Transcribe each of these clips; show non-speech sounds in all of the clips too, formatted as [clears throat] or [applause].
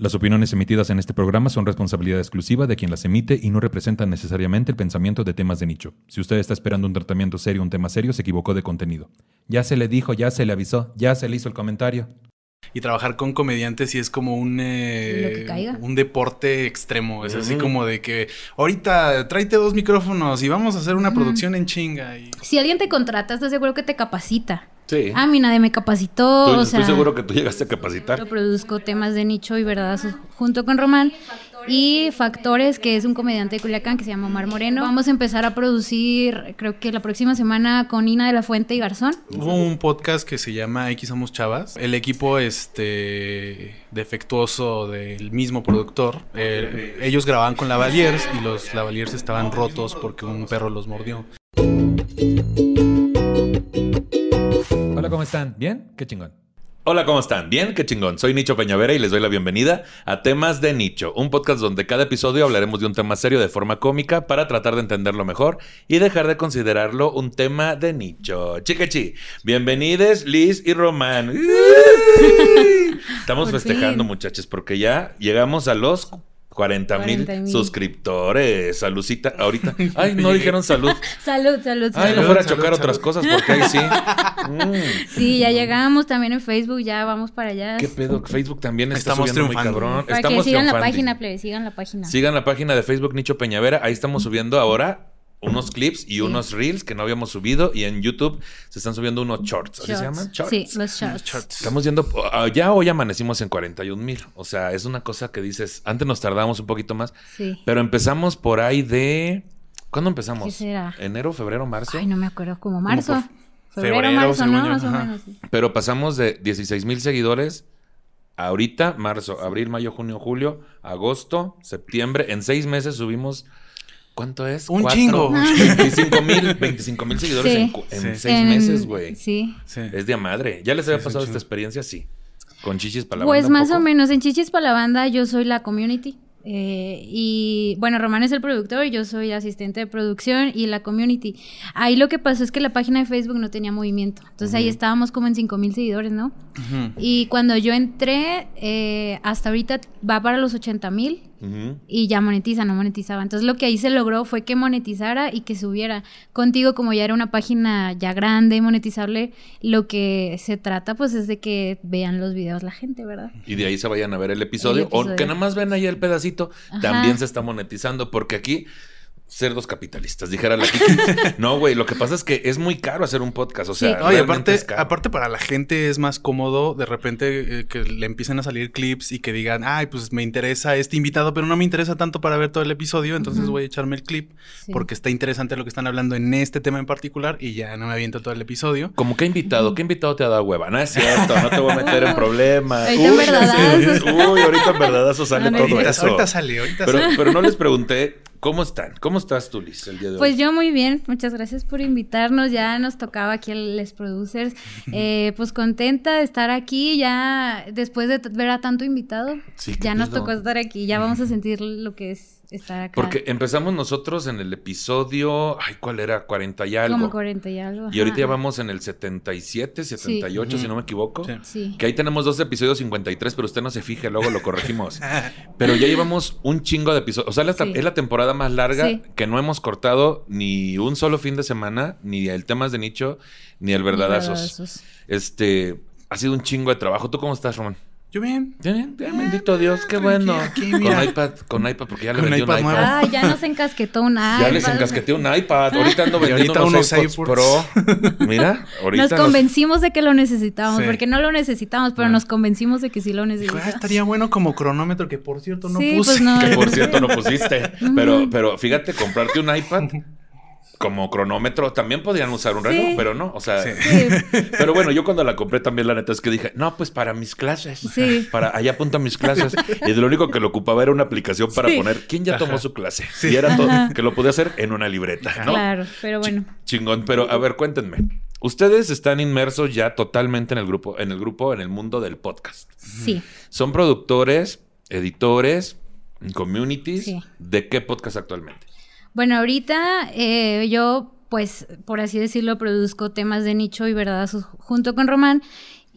Las opiniones emitidas en este programa son responsabilidad exclusiva de quien las emite y no representan necesariamente el pensamiento de temas de nicho. Si usted está esperando un tratamiento serio, un tema serio, se equivocó de contenido. Ya se le dijo, ya se le avisó, ya se le hizo el comentario. Y trabajar con comediantes sí es como un, eh, Lo que caiga. un deporte extremo. Es así como de que ahorita tráete dos micrófonos y vamos a hacer una producción en chinga. Y... Si alguien te contrata, estás seguro que te capacita. Sí. Ah, mi nadie me capacitó. Tú- o sea, estoy seguro que tú llegaste a capacitar. Yo produzco temas de nicho y verdadazos junto con Román. Y Factores, que es un comediante de Culiacán que se llama Omar Moreno. Vamos a empezar a producir, creo que la próxima semana con Ina de la Fuente y Garzón. Hubo un podcast que se llama X Somos Chavas. El equipo este defectuoso del mismo productor. eh, ellos grababan con Lavaliers y los Lavaliers estaban rotos porque un perro los mordió. Hola, ¿cómo están? ¿Bien? Qué chingón. Hola, ¿cómo están? Bien, qué chingón. Soy Nicho Peñavera y les doy la bienvenida a Temas de Nicho, un podcast donde cada episodio hablaremos de un tema serio de forma cómica para tratar de entenderlo mejor y dejar de considerarlo un tema de nicho. Chiquechi, bienvenidos Liz y Román. [laughs] Estamos Por festejando, fin. muchachos, porque ya llegamos a los 40 mil 40,000. suscriptores. Salucita, ahorita. Ay, no [laughs] dijeron salud. Salud, salud, Ay, no fuera a chocar salud. otras cosas porque ahí sí. [laughs] Mm. Sí, ya llegamos también en Facebook, ya vamos para allá. ¿Qué pedo? Facebook también está Estamos subiendo muy cabrón. Para estamos que sigan la página, plebe, sigan la página. Sigan la página de Facebook Nicho Peñavera. Ahí estamos subiendo ahora unos clips y unos reels que no habíamos subido. Y en YouTube se están subiendo unos shorts. ¿Así se llaman? Shorts. Sí, los shorts. Estamos yendo. ah, Ya hoy amanecimos en 41 mil. O sea, es una cosa que dices. Antes nos tardamos un poquito más. Sí. Pero empezamos por ahí de. ¿Cuándo empezamos? ¿Qué será? ¿Enero, febrero, marzo? Ay, no me acuerdo, como marzo. Febrero, febrero, marzo, ¿no? Más o menos. sí. Pero pasamos de 16 mil seguidores ahorita, marzo, abril, mayo, junio, julio, agosto, septiembre. En seis meses subimos. ¿Cuánto es? Un Cuatro, chingo. [laughs] 25 mil 25 mil seguidores Sí. en, cu- en Sí. seis En- meses, güey. Sí. Sí. Es de a madre. ¿Ya les había pasado esta experiencia? Sí. Con chichis para la Pues banda más o menos, en Chichis para la banda yo soy la community. eh, y bueno, Román es el productor y yo soy asistente de producción y la community. Ahí lo que pasó es que la página de Facebook no tenía movimiento. Entonces ahí estábamos como en 5 mil seguidores, ¿no? Y cuando yo entré, eh, hasta ahorita va para los 80 mil Y ya monetiza, no monetizaba. Entonces lo que ahí se logró fue que monetizara y que subiera. Contigo, como ya era una página ya grande, monetizable, lo que se trata pues es de que vean los videos la gente, ¿verdad? Y de ahí se vayan a ver el episodio. El episodio. O que nada más ven ahí el pedacito. Ajá. También se está monetizando. Porque aquí, cerdos capitalistas, dijera la Kiki. [laughs] no, güey, lo que pasa es que es muy caro hacer un podcast. O sea, Sí. No, y realmente aparte, es caro. aparte para la gente es más cómodo de repente eh, que le empiecen a salir clips y que digan, ay, pues me interesa este invitado, pero no me interesa tanto para ver todo el episodio, entonces voy a echarme el clip Sí. porque está interesante lo que están hablando en este tema en particular y ya no me aviento todo el episodio. Como que invitado, ¿qué invitado te ha dado hueva? No es cierto, no te voy a meter en [laughs] problemas. Ahorita [laughs] Uy, ahorita en verdadazo sale No, todo. Ahorita, eso. ahorita sale, ahorita Pero, sale. pero no les pregunté, ¿cómo están? ¿Cómo estás tú, Liz, el día de Pues hoy? yo muy bien, muchas gracias por invitarnos. Ya nos tocaba aquí el Les Producers. [laughs] Eh, pues contenta de estar aquí, ya después de ver a tanto invitado. Sí, ya nos tocó estar aquí, ya vamos a [laughs] sentir lo que es estar acá. Porque empezamos nosotros en el episodio, ay, ¿cuál era? 40 y algo. Como 40 y algo. Y ahorita ya vamos en el 77, 78, Sí. si no me equivoco. Sí. Sí. Que ahí tenemos dos episodios 53, pero usted no se fije, luego lo corregimos. [laughs] Pero ya llevamos un chingo de episodios. O sea, la- Sí. es la temporada más larga Sí. que no hemos cortado ni un solo fin de semana, ni el temas de nicho, ni el verdadazos. Verdadazos. Este, ha sido un chingo de trabajo. ¿Tú cómo estás, Román? Yo bien. Bien, bien, bendito Dios, qué bueno. aquí, con iPad, con iPad, porque ya le vendí iPad un iPad. nuevo. Ay, ya nos encasquetó un Ya les iPad. encasqueté un iPad. Ahorita ando [laughs] vendiendo ahorita unos unos AirPods. Pro. Mira, ahorita Nos convencimos de que lo necesitábamos, Sí. porque no lo necesitamos, pero No. nos convencimos de que sí lo necesitamos. "Ah, estaría bueno como cronómetro, que por cierto no Sí, puse. pues no. Que por cierto no pusiste. [laughs] Pero, pero fíjate, comprarte un iPad como cronómetro también podrían usar un reloj, Sí. pero no. O sea, Sí. Sí, [laughs] pero bueno, yo cuando la compré también la neta es que dije, no, pues para mis clases. Sí. Para allá apunto a mis clases. Y de lo único que lo ocupaba era una aplicación para Sí. poner quién ya tomó Ajá. su clase. Sí. Y era todo que lo podía hacer en una libreta, ¿no? claro, pero bueno. Chingón, pero a ver, cuéntenme. Ustedes están inmersos ya totalmente en el grupo, en el grupo, en el mundo del podcast. Sí. Son productores, editores, communities. Sí. ¿De qué podcast actualmente? Bueno, ahorita eh, yo, pues, por así decirlo, produzco temas de nicho y verdadazos junto con Román.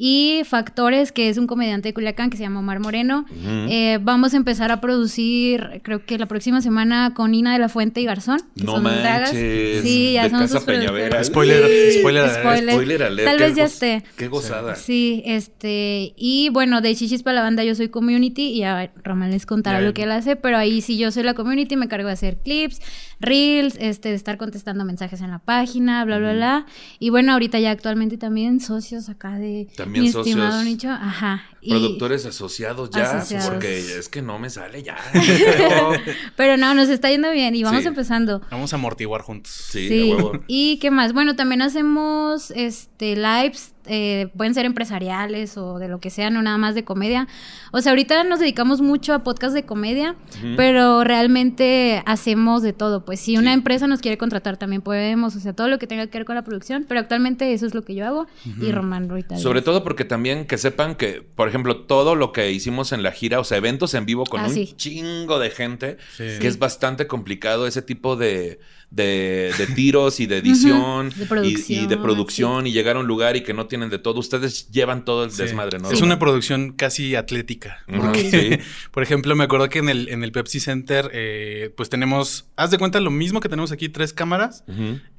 Y Factores, que es un comediante de Culiacán que se llama Omar Moreno. Eh, vamos a empezar a producir, creo que la próxima semana con Nina de la Fuente y Garzón. que No son manches. Sí, ya de son Casa sus Peñavera. Spoiler, Sí, spoiler alert. spoiler. Spoiler alert. Tal vez ya esté. Qué gozada. Sí, este, y bueno, de Chichis para la banda yo soy community y a Román les contará lo que él hace, pero ahí sí yo soy la community, me cargo de hacer clips, reels, este, de estar contestando mensajes en la página, bla, bla, bla. Y bueno, ahorita ya actualmente también socios acá de También mi socios. estimado Nicho, ajá. Productores asociados ya, Asociados. porque es que no me sale ya. [laughs] pero no, nos está yendo bien y vamos Sí. empezando. Vamos a amortiguar juntos. Sí, Sí, huevo. y qué más, bueno, también hacemos este lives, eh, pueden ser empresariales o de lo que sea, no nada más de comedia. O sea, ahorita nos dedicamos mucho a podcast de comedia, Ujú. pero realmente hacemos de todo. Pues si una Sí. empresa nos quiere contratar, también podemos, o sea, todo lo que tenga que ver con la producción, pero actualmente eso es lo que yo hago y Román ahorita. Sobre todo porque también que sepan que, por ejemplo, todo lo que hicimos en la gira, o sea, eventos en vivo con Ah, un sí. chingo de gente, Sí. que es bastante complicado ese tipo de, de, de tiros y de edición, de y- de producción y llegar a un lugar y que no tienen de todo. Ustedes llevan todo el Sí. desmadre, ¿no? Es una producción casi atlética. Porque, sí. [laughs] por ejemplo, me acuerdo que en el, en el Pepsi Center, eh, pues tenemos, haz de cuenta lo mismo que tenemos aquí, tres cámaras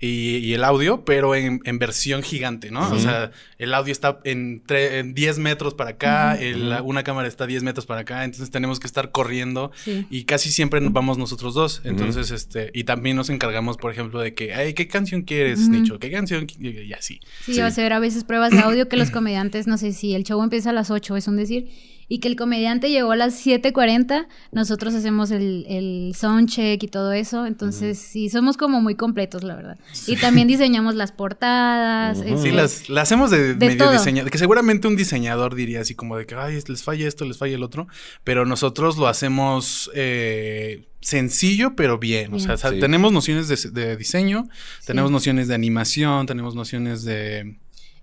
y, y el audio, pero en, en versión gigante, ¿no? O sea, el audio está en, tre- en 10 metros para acá, el- una cámara está 10 metros para acá, entonces tenemos que estar corriendo Sí. y casi siempre nos vamos nosotros dos. Entonces, este, y también nos encargamos, por ejemplo, de que, ay, ¿qué canción quieres, Ujú. Nicho? ¿Qué canción? qui-?" Y así. Sí, Sí. o sea, a veces pruebas de audio que los comediantes, no sé si el show empieza a las 8, es un decir, y que el comediante llegó a las 7.40, nosotros hacemos el, el soundcheck y todo eso, entonces sí, somos como muy completos, la verdad. Y también diseñamos las portadas. Este, Sí, las, las hacemos de, De medio todo. diseñador. Que seguramente un diseñador diría así como de que, ay, les falla esto, les falla el otro. Pero nosotros lo hacemos eh, sencillo, pero bien. O sea, Sí. tenemos nociones de, de diseño, Sí. tenemos nociones de animación, tenemos nociones de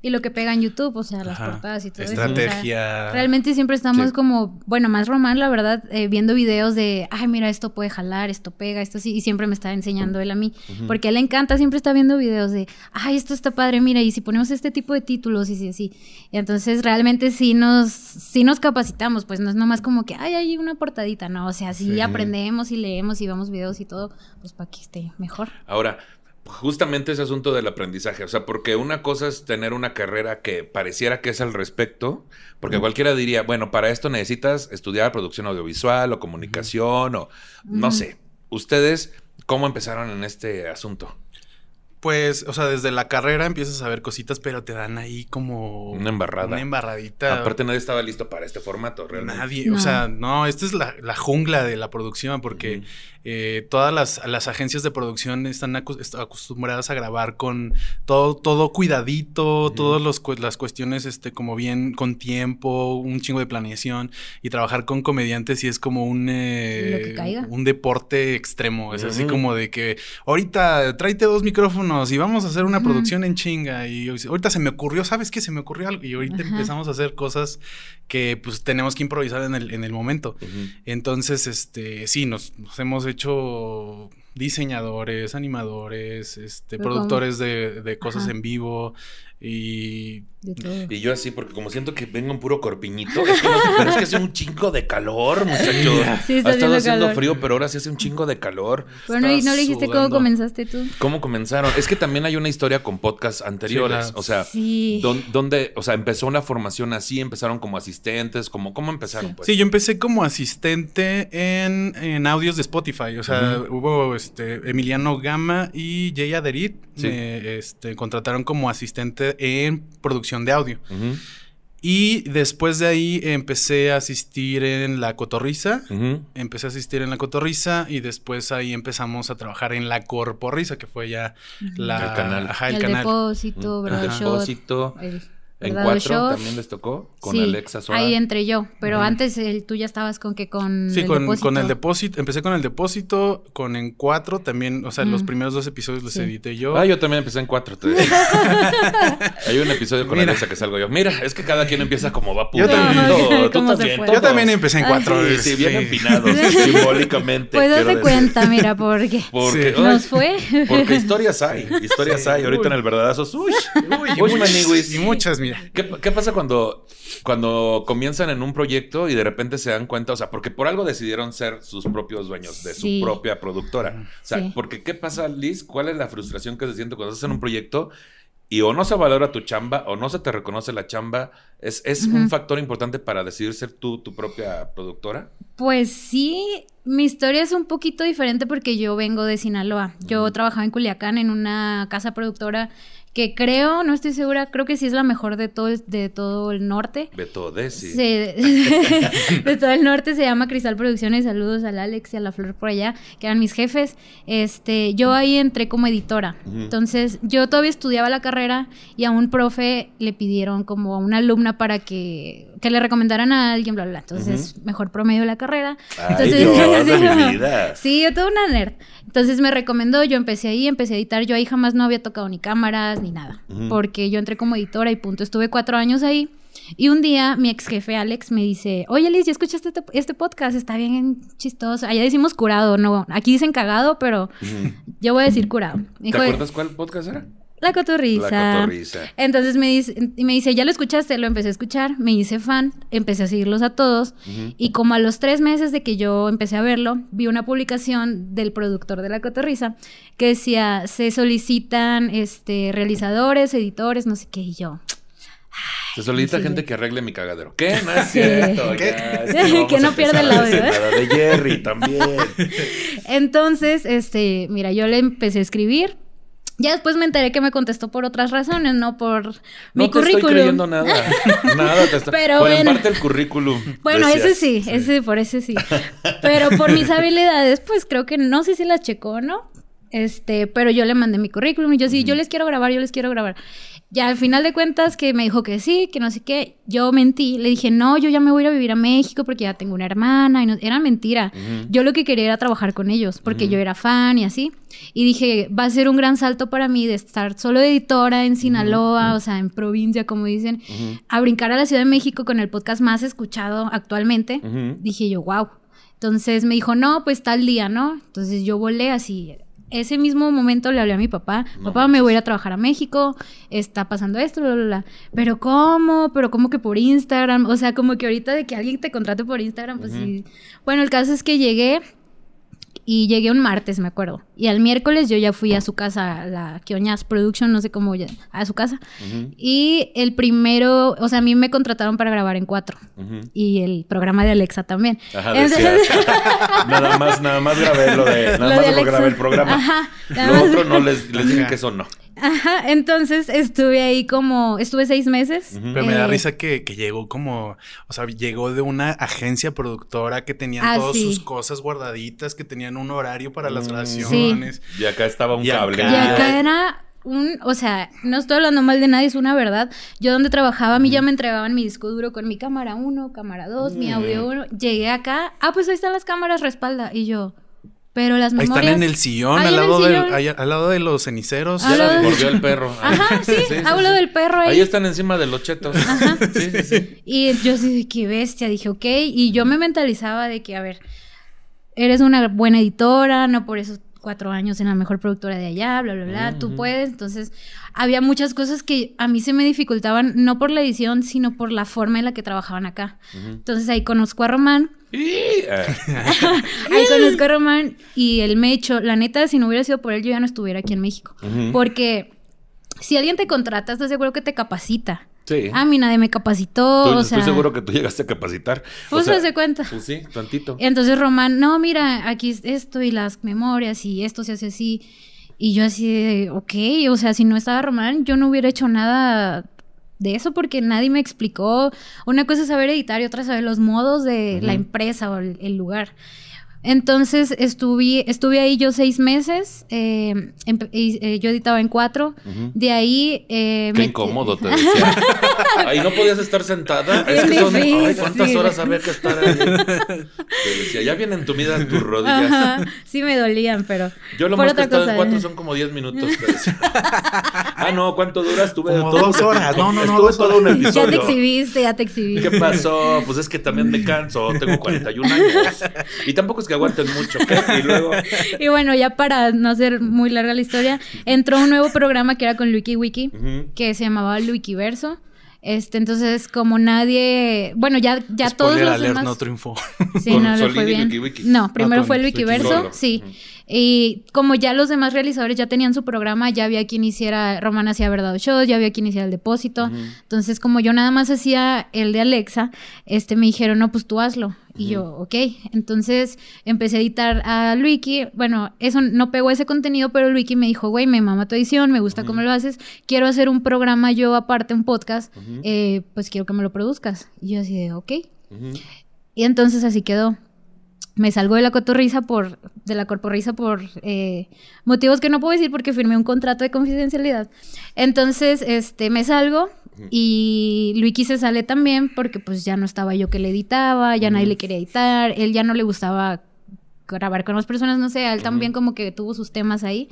Y lo que pega en YouTube, o sea, las ajá, portadas y todo eso. o sea, estrategia. Realmente siempre estamos Sí. como, bueno, más Román, la verdad, eh, viendo videos de, ay, mira, esto puede jalar, esto pega, esto sí, y siempre me está enseñando él a mí, porque a él le encanta, siempre está viendo videos de, ay, esto está padre, mira, y si ponemos este tipo de títulos y sí, así. Y entonces realmente sí nos, sí nos capacitamos, pues no es nomás como que, ay, hay una portadita, no, o sea, sí, Sí. aprendemos y leemos y vemos videos y todo, pues para que esté mejor. Ahora, justamente ese asunto del aprendizaje, o sea, porque una cosa es tener una carrera que pareciera que es al respecto, porque cualquiera diría, bueno, para esto necesitas estudiar producción audiovisual o comunicación o no sé. Ustedes, ¿cómo empezaron en este asunto? Pues, o sea, desde la carrera empiezas a ver cositas, pero te dan ahí como Una embarrada. Una embarradita. Aparte nadie estaba listo para este formato, realmente. Nadie, o sea, no, esta es la, la jungla de la producción porque eh, todas las, las agencias de producción están acostumbradas a grabar con todo, todo cuidadito, Ujú. todas las cuestiones este, como bien con tiempo, un chingo de planeación y trabajar con comediantes y es como un, eh, Lo que caiga. un deporte extremo, es así como de que ahorita tráete dos micrófonos y vamos a hacer una producción en chinga y ahorita se me ocurrió, ¿sabes qué? Se me ocurrió algo y ahorita Ajá. empezamos a hacer cosas que pues tenemos que improvisar en el, en el momento. Entonces, este, sí, nos, nos hemos hecho diseñadores, animadores, este, productores de, de cosas Ajá. en vivo y. Y yo así, porque como siento que vengo un puro corpiñito, es que no sé, pero es que hace un chingo de calor, [laughs] muchachos. Sí, está ha estado haciendo calor. frío, pero ahora sí hace un chingo de calor. Bueno, y no le dijiste cómo comenzaste tú. ¿Cómo comenzaron? Es que también hay una historia con podcasts anteriores. Sí. O sea, Sí. ¿dón- ¿dónde, o sea, empezó una formación así? ¿Empezaron como asistentes? como ¿Cómo empezaron? Sí. Pues? Sí, yo empecé como asistente en, en audios de Spotify. O sea, hubo este Emiliano Gama y Jay Aderit. Sí. Me este, contrataron como asistente en producción de audio. Ujú, Y después de ahí empecé a asistir en La Cotorriza. ujú. Empecé a asistir en La Cotorriza y después ahí empezamos a trabajar en La Corporriza, que fue ya la, El canal. Ajá, el, el canal. depósito, El verdad shot. depósito. el En cuatro también les tocó. Con Sí, Alexa. Ahí entré yo, pero antes el, tú ya estabas con que con Sí, el con, depósito. con el depósito. Empecé con el depósito, con en cuatro también. O sea, los primeros dos episodios los Sí. edité yo. Ah, yo también empecé en cuatro. te- [laughs] Hay un episodio con Mira. Alexa que salgo yo. Mira, es que cada quien empieza como va Yo también. [laughs] yo también empecé en Ah, cuatro. Sí, sí, bien sí. empinados, [laughs] simbólicamente. Pues date decir. cuenta, mira, porque Porque, Sí. nos fue. porque historias hay, historias Sí. hay. Ahorita Uy. en el verdadazos, uy, Uy, y uy, muchas- maniguis. y muchas, mi mira. ¿Qué, qué pasa cuando, cuando comienzan en un proyecto y de repente se dan cuenta? O sea, porque por algo decidieron ser sus propios dueños de Sí. su propia productora. O sea, Sí. porque ¿qué pasa, Liz? ¿Cuál es la frustración que se siente cuando estás en un proyecto y o no se valora tu chamba o no se te reconoce la chamba? ¿Es, es un factor importante para decidir ser tú tu propia productora? Pues sí, mi historia es un poquito diferente porque yo vengo de Sinaloa. Yo trabajaba en Culiacán en una casa productora que creo, no estoy segura, creo que sí es la mejor de todo el, de todo el norte. Beto Desi. Se- [laughs] de todo el norte se llama Cristal Producciones. Saludos al Alex y a la Flor por allá, que eran mis jefes. Este, yo ahí entré como editora. Entonces, yo todavía estudiaba la carrera y a un profe le pidieron como a una alumna para que, que le recomendaran a alguien, bla, bla, bla. Entonces, mejor promedio de la carrera. Ay, Entonces, Dios [laughs] de sí, mi vida. Sí, yo toda una nerd. Entonces me recomendó, yo empecé ahí, empecé a editar. Yo ahí jamás no había tocado ni cámaras ni nada. Porque yo entré como editora y punto. Estuve cuatro años ahí. Y un día mi ex jefe Alex me dice, oye Liz, ¿ya escuchaste este, este podcast? Está bien chistoso. Allá decimos curado, no. Aquí dicen cagado, pero yo voy a decir curado. ¿Te acuerdas cuál podcast era? La cotorriza. La cotorriza. Entonces me dice, y me dice, ¿ya lo escuchaste? Lo empecé a escuchar, me hice fan, empecé a seguirlos a todos. Y como a los tres meses de que yo empecé a verlo, vi una publicación del productor de La Cotorriza que decía, se solicitan este, realizadores, editores, no sé qué, y yo. Se solicita sí. gente que arregle mi cagadero. ¿Qué? No es cierto. ¿Qué? [laughs] Que no pierda el audio, ¿eh? De Jerry también. [laughs] Entonces, este, mira, yo le empecé a escribir. Ya después me enteré que me contestó por otras razones, no por mi no te currículum. estoy creyendo nada. [laughs] Nada te está... Pero bueno, en parte el currículum. Bueno, decías. ese sí, ese por ese sí. Pero por mis [laughs] habilidades, pues creo que no sé si las checó o no. Este, pero yo le mandé mi currículum y yo sí, yo les quiero grabar, yo les quiero grabar. Ya al final de cuentas que me dijo que sí, que no sé qué, yo mentí, le dije, "No, yo ya me voy a ir a vivir a México porque ya tengo una hermana" y no, era mentira. Yo lo que quería era trabajar con ellos porque yo era fan y así. Y dije, va a ser un gran salto para mí de estar solo de editora en Sinaloa, o sea, en provincia, como dicen, a brincar a la Ciudad de México con el podcast más escuchado actualmente. Dije yo, wow. Entonces me dijo, no, pues tal día, ¿no? Entonces yo volé así. Ese mismo momento le hablé a mi papá. No papá, me voy a ir a trabajar a México. Está pasando esto, bla, bla, bla. Pero ¿cómo? Pero ¿cómo que por Instagram? O sea, como que ahorita de que alguien te contrate por Instagram, pues sí. Bueno, el caso es que llegué y llegué un martes, me acuerdo. Y al miércoles yo ya fui a su casa, a la Kioñas Production, no sé cómo, ya- a su casa. Ujú. Y el primero, o sea, a mí me contrataron para grabar en cuatro. Y el programa de Alexa también. Ajá, Entonces- [laughs] nada más, nada más grabé lo de, nada Lo más de lo grabé el programa. Ajá, nada Lo más- otro no les, les dije que eso no. Ajá, entonces estuve ahí como, estuve seis meses. Pero me da Eh, risa que, que llegó como, o sea, llegó de una agencia productora que tenían Ah, todas sí. sus cosas guardaditas, que tenían un horario para las Mm. grabaciones. Y acá estaba un Y acá-. Y acá era un, o sea, no estoy hablando mal de nadie, es una verdad. Yo donde trabajaba, a mí ya me entregaban mi disco duro con mi cámara 1, cámara 2, mi audio 1. Llegué acá, ah, pues ahí están las cámaras respalda. Y yo, pero las Ahí memorias... están en el sillón, Ahí al en el lado, del- sillón. ahí al lado de los ceniceros. Ya de- mordió el perro. [laughs] Ajá, sí, hablo sí. del perro ahí. Ahí están encima de los chetos. Sí, sí, sí. [laughs] Y yo sí, de qué bestia, dije, ok. Y yo me mentalizaba de que, a ver, eres una buena editora, no por esos cuatro años en la mejor productora de allá, bla, bla, bla, tú puedes. Entonces, había muchas cosas que a mí se me dificultaban, no por la edición, sino por la forma en la que trabajaban acá. Entonces, ahí conozco a Román, ah, [laughs] ahí conozco a Román y él me echó, la neta, si no hubiera sido por él, yo ya no estuviera aquí en México. Porque si alguien te contrata, estás seguro que te capacita. Sí. A mí nadie me capacitó, Tú- o sea... Estoy seguro que tú llegaste a capacitar. O Pues sea, de cuenta. Pues sí, tantito. Entonces Román, no, mira, aquí es esto y las memorias y esto se hace así. Y yo así de, ok, o sea, si no estaba Román, yo no hubiera hecho nada de eso porque nadie me explicó. Una cosa es saber editar y otra es saber los modos de la Ujú. empresa o el, el lugar. Entonces estuve, estuve ahí yo seis meses, eh, y, eh, yo editaba en cuatro, de ahí... eh, Qué me- incómodo te [laughs] decía. Ahí no podías estar sentada. Es que Bien son. Ay. ¿cuántas horas había que estar ahí? [laughs] Te decía, ya vienen tumidas tus rodillas. Ajá, sí me dolían, pero... Yo lo por más que he estado en cuatro ¿eh? son como 10 minutos. [laughs] te decía. ah, no, ¿cuánto duras? Estuve Como todo- dos horas. No, no, no, Estuve todo un horas. Ya te episodio. exhibiste, ya te exhibiste. ¿Qué pasó? Pues es que también me canso, tengo 41 años. Y tampoco es que aguanten mucho. Y luego, [laughs] Y bueno, ya para no hacer muy larga la historia, entró un nuevo programa que era con Wiki Wiki, que se llamaba Wikiverso. Este, entonces, como nadie, bueno, ya, ya todos Spoiler los alert, demás. no triunfó. Sí, Con no le Solín fue bien. No, primero con fue el Wiki Wikiverso, sí. Y como ya los demás realizadores ya tenían su programa, ya había quien hiciera, Román hacía Verdad o Shows, ya había quien hiciera el depósito. Entonces, como yo nada más hacía el de Alexa, este me dijeron, no, pues tú hazlo. Y yo, ok. Entonces empecé a editar a Luiki. Bueno, eso no pegó ese contenido, pero Luiki me dijo, güey, me mama tu edición, me gusta cómo lo haces. Quiero hacer un programa yo aparte, un podcast. Eh, pues quiero que me lo produzcas. Y yo así de, ok. Y entonces así quedó. Me salgo de la cotorriza por, de la corporriza por eh, motivos que no puedo decir porque firmé un contrato de confidencialidad. Entonces, este, me salgo y Luiki se sale también porque pues ya no estaba yo que le editaba, ya nadie le quería editar, él ya no le gustaba grabar con más personas, no sé, él también como que tuvo sus temas ahí.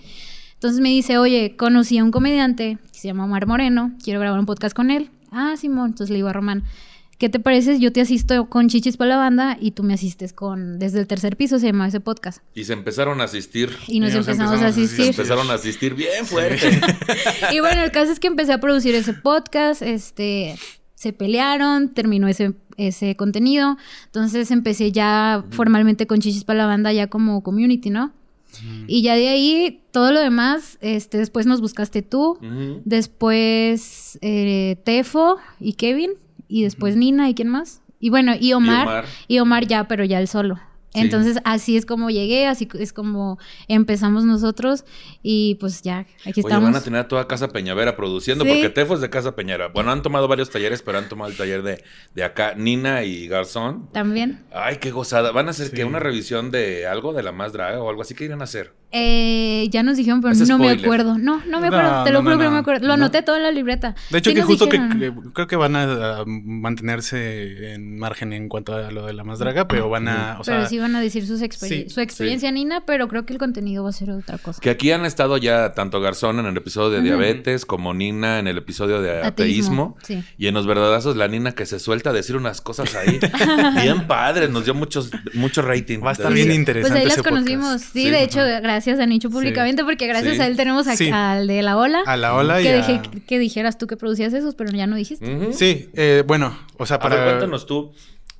Entonces me dice, oye, conocí a un comediante que se llama Omar Moreno, quiero grabar un podcast con él. Ah, Simón, entonces le digo a Román, ¿qué te parece? Yo te asisto con Chichis para la banda y tú me asistes con, desde el tercer piso se llama ese podcast. Y se empezaron a asistir. Y nos Y nos empezamos, empezamos a a Se asistir. empezaron a asistir bien fuerte. [laughs] y bueno, el caso es que empecé a producir ese podcast, este, se pelearon, terminó ese, ese contenido, entonces empecé ya formalmente con Chichis para la banda ya como community, ¿no? Y ya de ahí, todo lo demás, este, después nos buscaste tú, después eh, Tefo y Kevin, y después Nina y quién más. Y bueno, y Omar, Omar. y Omar ya, pero ya él solo. Sí. Entonces así es como llegué, así es como empezamos nosotros y pues ya, aquí Oye, estamos. van a tener a toda Casa Peñavera produciendo, Sí. porque Tefo es de Casa Peñavera. Bueno, han tomado varios talleres, pero han tomado el taller de, de acá, Nina y Garzón. También. Ay, qué gozada. ¿Van a hacer Sí. que una revisión de algo de la más draga o algo así? ¿Qué irán a hacer? Eh, ya nos dijeron, pero Es no me acuerdo. No, no me No, acuerdo. te lo no, juro no, que no me acuerdo. Lo No. anoté todo en la libreta. De hecho, Sí que justo que, dijeron. que- creo que van a, a mantenerse en margen en cuanto a lo de la más draga, pero van a, o pero sea, sí van a decir sus experien- sí, su experiencia, Nina, pero creo que el contenido va a ser otra cosa. Que aquí han estado ya tanto Garzón en el episodio de diabetes como Nina en el episodio de ateísmo. Ateísmo, sí. Y en los verdadazos, la Nina que se suelta a decir unas cosas ahí [laughs] bien padres, nos dio muchos, mucho rating. va a estar bien Pues interesante ahí las ese conocimos. Sí, Sí. de hecho, gracias a Nicho públicamente, porque gracias Sí. a él tenemos a- Sí. al de la ola. A la ola y que, a- dejé que dijeras tú que producías esos, pero ya no dijiste. Sí, eh, bueno, o sea, A ver, para... cuéntanos tú,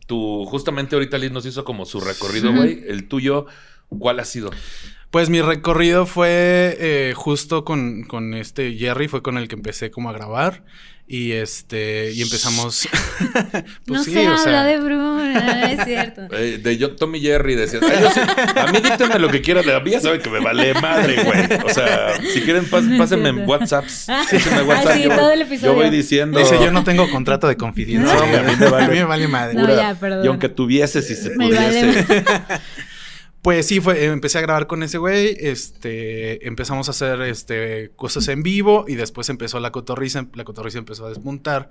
tú, justamente ahorita Liz nos hizo como su recorrido, güey. El tuyo, ¿cuál ha sido? Pues mi recorrido fue eh, justo con, con este Jerry, fue con el que empecé como a grabar. Y este, y empezamos. [laughs] pues no sí, se o habla sea, de Bruna, es cierto. [laughs] Eh, de yo, Tommy Jerry decía, "Ay, yo sí, a mí díctenme lo que quieran, a mí ya saben que me vale madre, güey. O sea, si quieren, pas- pásenme en cierto. WhatsApps. Pásenme [laughs] WhatsApp. sí, yo, todo el episodio. yo voy diciendo. Dice, yo no tengo contrato de confidencia. No, a mí me vale. A mí me vale madre. No, ya, perdón. Y aunque tuviese, si se Me pudiese. vale. Pues sí, fue, empecé a grabar con ese güey, este, empezamos a hacer este, cosas en vivo y después empezó la cotorriza, la cotorriza empezó a despuntar.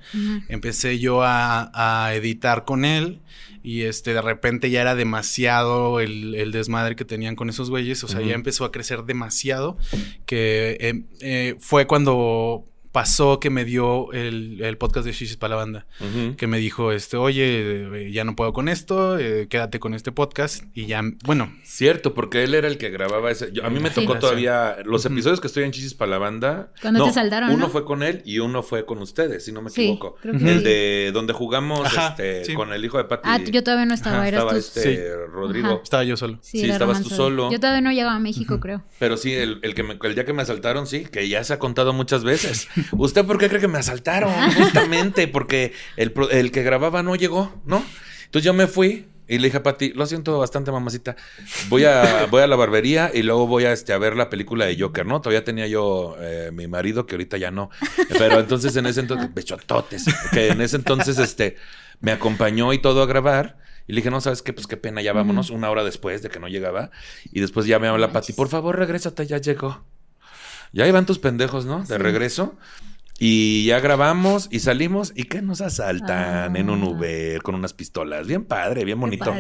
Empecé yo a, a editar con él y este, de repente ya era demasiado el, el desmadre que tenían con esos güeyes, o sea, ya empezó a crecer demasiado, que eh, eh, fue cuando pasó que me dio el, el podcast de Shishis para la banda que me dijo, este, oye, eh, ya no puedo con esto, eh, quédate con este podcast. Y ya, bueno, Cierto, porque él era el que grababa ese. yo- a mí me tocó Sí. todavía. Los episodios que estoy en Chisis para la banda. Cuando te saldaron, Uno ¿no? fue con él y uno fue con ustedes, si no me Sí, equivoco. creo que El sí. de donde jugamos Ajá, este, sí. con el hijo de Patty. Ah, yo todavía no estaba, Ajá, eras estaba tú. este Sí. Rodrigo. Ajá. estaba yo solo. sí, estabas tú solo. Yo todavía no llegaba a México, creo. Pero sí, el, el que me- el día que me asaltaron, sí, que ya se ha contado muchas veces. [laughs] ¿Usted por qué cree que me asaltaron? Justamente porque el, el que grababa no llegó, ¿no? Entonces yo me fui y le dije a Pati, lo siento bastante, mamacita. Voy a, [laughs] voy a la barbería y luego voy a, este, a ver la película de Joker, ¿no? Todavía tenía yo eh, mi marido, que ahorita ya no. Pero entonces en ese entonces, bechototes, que en ese entonces este, me acompañó y todo a grabar. Y le dije, no, ¿sabes qué? Pues qué pena, ya vámonos. Una hora después de que no llegaba. Y después ya me habla Pati, por favor, regrésate, ya llegó. Ya iban tus pendejos, ¿no? De Sí. regreso. Y ya grabamos y salimos. ¿Y qué nos asaltan? En un Ah. Uber con unas pistolas. Bien padre, bien bonito.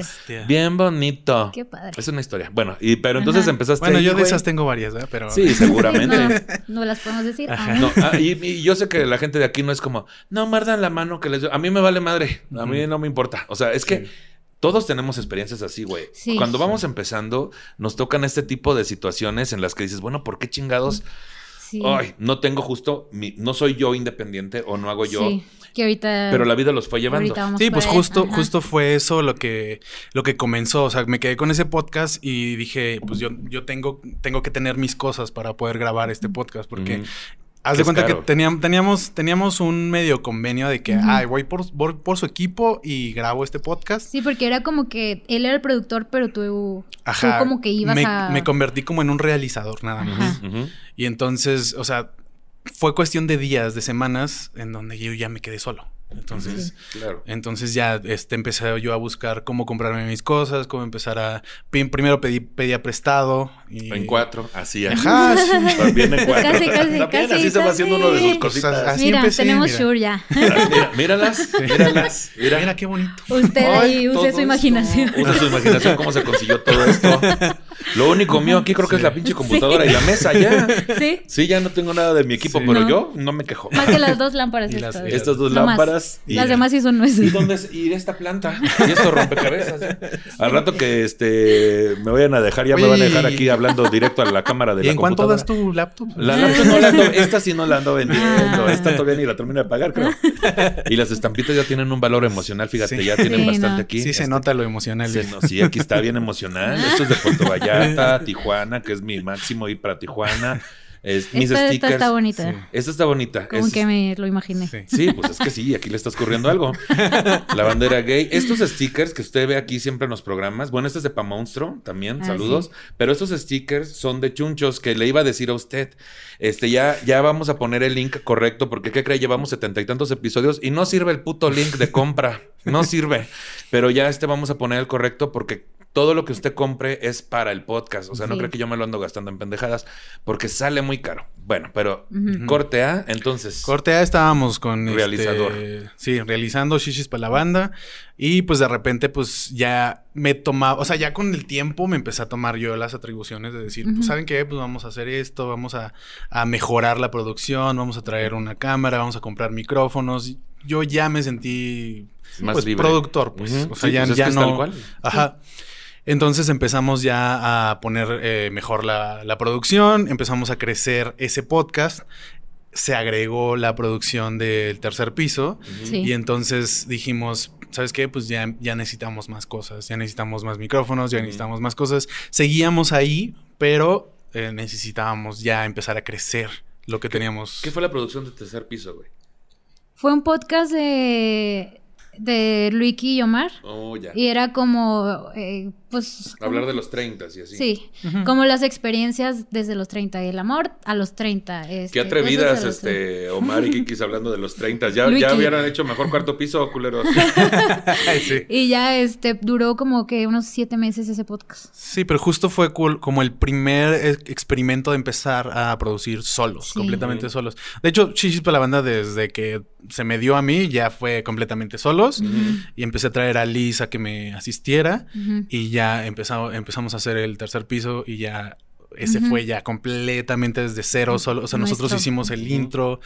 Bien bonito. Qué padre. Es una historia. Bueno, y, pero entonces Ajá. empezaste. Bueno, ahí, yo de esas tengo varias, ¿eh? Pero... Sí, seguramente. [laughs] No, no las podemos decir. Ajá. Ah, No, ah, y, y yo sé que la gente de aquí no es como, no, mardan la mano que les doy. A mí me vale madre. A mí no me importa. O sea, es que Sí. Todos tenemos experiencias así, güey. Sí. Cuando vamos empezando, nos tocan este tipo de situaciones en las que dices, bueno, ¿por qué chingados Sí. ay, no tengo justo, mi- no soy yo independiente o no hago yo, Sí, que ahorita. pero la vida los fue llevando. Sí, pues justo, Ajá. justo fue eso lo que, lo que comenzó. O sea, me quedé con ese podcast y dije, pues yo, yo tengo, tengo que tener mis cosas para poder grabar este podcast. Porque. Haz Que de cuenta caro. que teníamos, teníamos, teníamos un medio convenio de que, ay, voy por, por, por su equipo y grabo este podcast. Sí, porque era como que él era el productor, pero tú, Ajá. tú como que ibas me, a. me convertí como en un realizador nada más. Ajá. Ujú. Y entonces, o sea, fue cuestión de días, de semanas, en donde yo ya me quedé solo. Entonces, Claro. entonces ya este, empecé yo a buscar cómo comprarme mis cosas, cómo empezar a... prim- Primero pedí, pedía prestado. Y... En cuatro, así. así. Ajá, sí. [laughs] También en cuatro. Casi, casi, También casi, así se va haciendo uno de sus cositas. Así Mira, empecé, tenemos mira. Shure ya. Mira, míralas, míralas. Mira, Mira qué bonito. Usted ahí use su esto. imaginación. Usa su imaginación cómo se consiguió todo esto. Lo único mío aquí creo que es la pinche computadora y la mesa ya. Sí. Sí, ya no tengo nada de mi equipo, Sí. pero No. yo no me quejo. Más que las dos lámparas. [laughs] Y las- estas. Estas dos No y- Las demás sí son nuestras. ¿Y dónde es? ¿Y esta planta? ¿Y esto rompecabezas? Al rato que este me vayan a dejar, ya me van a dejar aquí hablando directo a la cámara de ¿Y la en cuánto das tu laptop? La laptop no la ando, esta sí no la ando vendiendo, Ah. esta todavía ni la termino de pagar, creo. Y las estampitas ya tienen un valor emocional, fíjate, Sí. ya tienen Sí, bastante no. aquí. Sí, se Este, nota lo emocional. se- no, sí, aquí está bien emocional. Esto es de Puerto Vallarta, [laughs] Tijuana, que es mi máximo ir para Tijuana. Es, mis Esta, esta stickers. está bonita. Sí. Esta está bonita. Como Es- que me lo imaginé. Sí. Sí, pues es que sí, aquí le está ocurriendo algo. [laughs] La bandera gay. Estos stickers que usted ve aquí siempre en los programas. Bueno, este es de Pa Monstro también, Ah, saludos. Pero estos stickers son de chunchos que le iba a decir a usted. Este, ya, ya vamos a poner el link correcto, porque ¿qué cree? Llevamos setenta y tantos episodios y no sirve el puto link de compra. No sirve. Pero ya este vamos a poner el correcto porque todo lo que usted compre es para el podcast. O sea, no Sí. cree que yo me lo ando gastando en pendejadas porque sale muy caro. Bueno, pero Ujú. corte A, entonces. Corte A estábamos con este, Realizador. sí, realizando shishis para la banda. Y pues de repente, pues ya me tomaba, o sea, ya con el tiempo me empecé a tomar yo las atribuciones de decir, pues, ¿saben qué? Pues vamos a hacer esto, vamos a, a mejorar la producción, vamos a traer una cámara, vamos a comprar micrófonos. Yo ya me sentí Más pues, libre. productor, pues. O sea, Sí, ya, pues es ya no. tal cual. Ajá. Entonces empezamos ya a poner eh, mejor la, la producción, empezamos a crecer ese podcast, se agregó la producción del tercer piso Sí. y entonces dijimos, ¿sabes qué? Pues ya, ya necesitamos más cosas, ya necesitamos más micrófonos, ya necesitamos más cosas. Seguíamos ahí, pero eh, necesitábamos ya empezar a crecer lo que teníamos. ¿Qué fue la producción de tercer piso, güey? Fue un podcast de, de Luiki y Omar. Oh, ya. Y era como, eh, pues... Hablar como- de los 30 y así. Sí, como las experiencias desde los 30 y el amor a los 30. este, Qué atrevidas, este, [laughs] Omar y Kikis hablando de los 30. Ya, Luiki. ya hubieran hecho mejor cuarto piso, culeros. [laughs] Sí. Y ya este duró como que unos siete meses ese podcast. Sí, pero justo fue cool- como el primer e- experimento de empezar a producir solos, Sí. completamente solos. De hecho, Chichis para la banda desde que se me dio a mí ya fue completamente solos y empecé a traer a Liz a que me asistiera y ya empezamos, empezamos a hacer el tercer piso y ya ese fue ya completamente desde cero solo. O sea, nosotros hicimos el intro.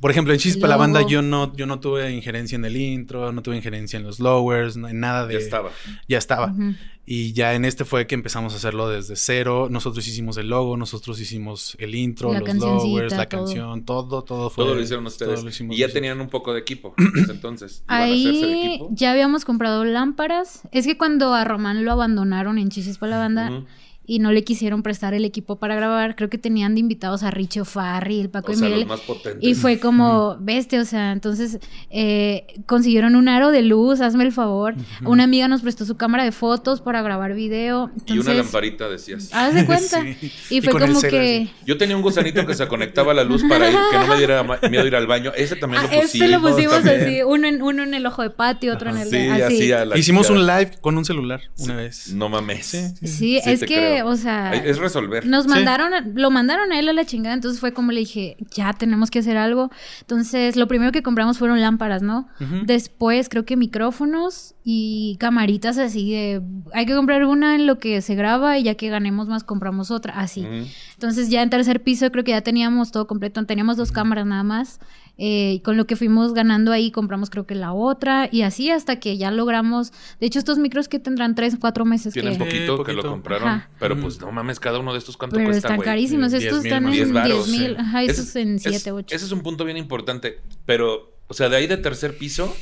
Por ejemplo, en para la banda yo no, yo no tuve injerencia en el intro, no tuve injerencia en los lowers, no, en nada de... ya estaba. Ya estaba. Y ya en este fue que empezamos a hacerlo desde cero. Nosotros hicimos el logo, nosotros hicimos el intro, La los lowers, la todo. canción, todo, todo fue. Todo lo hicieron ustedes. todo lo hicimos y ya tenían un poco de equipo. [clears throat] desde entonces. ¿Iban a hacerse de Ahí equipo? ya habíamos comprado lámparas. Es que cuando a Román lo abandonaron en Chichis para la banda. Y no le quisieron prestar el equipo para grabar, creo que tenían de invitados a Richo Farri, el Paco O y sea, Miguel. los más potentes. Y fue como, bestia, o sea, entonces eh, consiguieron un aro de luz, hazme el favor. Una amiga nos prestó su cámara de fotos para grabar video. Y una lamparita, decías. haz de cuenta. [laughs] Sí. Y fue como que... Yo tenía un gusanito que se conectaba a la luz para ir, que no me diera miedo ir al baño. Ese también Ah, lo pusimos. este lo pusimos también. así, uno en, uno en el ojo de patio, otro en el Sí. Así. así a la Hicimos un live con un celular una vez. No mames. Sí, sí. Sí, Sí, es que, creo. O sea... Es resolver. Nos mandaron, lo mandaron a él a la chingada, entonces fue como le dije, ya tenemos que hacer algo. Entonces, lo primero que compramos fueron lámparas, ¿no? Después, creo que micrófonos y camaritas así de, hay que comprar una en lo que se graba y ya que ganemos más compramos otra, así. Entonces, ya en tercer piso creo que ya teníamos todo completo, teníamos dos cámaras nada más Eh, con lo que fuimos ganando ahí, compramos creo que la otra. Y así hasta que ya logramos. De hecho, estos micros que tendrán tres, cuatro meses. Tienen que... poquito, Eh, que lo poquito. compraron. Ajá. Pero pues no mames, cada uno de estos cuánto Pero cuesta, están güey. carísimos. Estos 10,000 están en 10 varos, 10 mil. sí. Ajá, Ese- estos en ese- 7, 8. Ese es un punto bien importante. Pero, o sea, de ahí de tercer piso,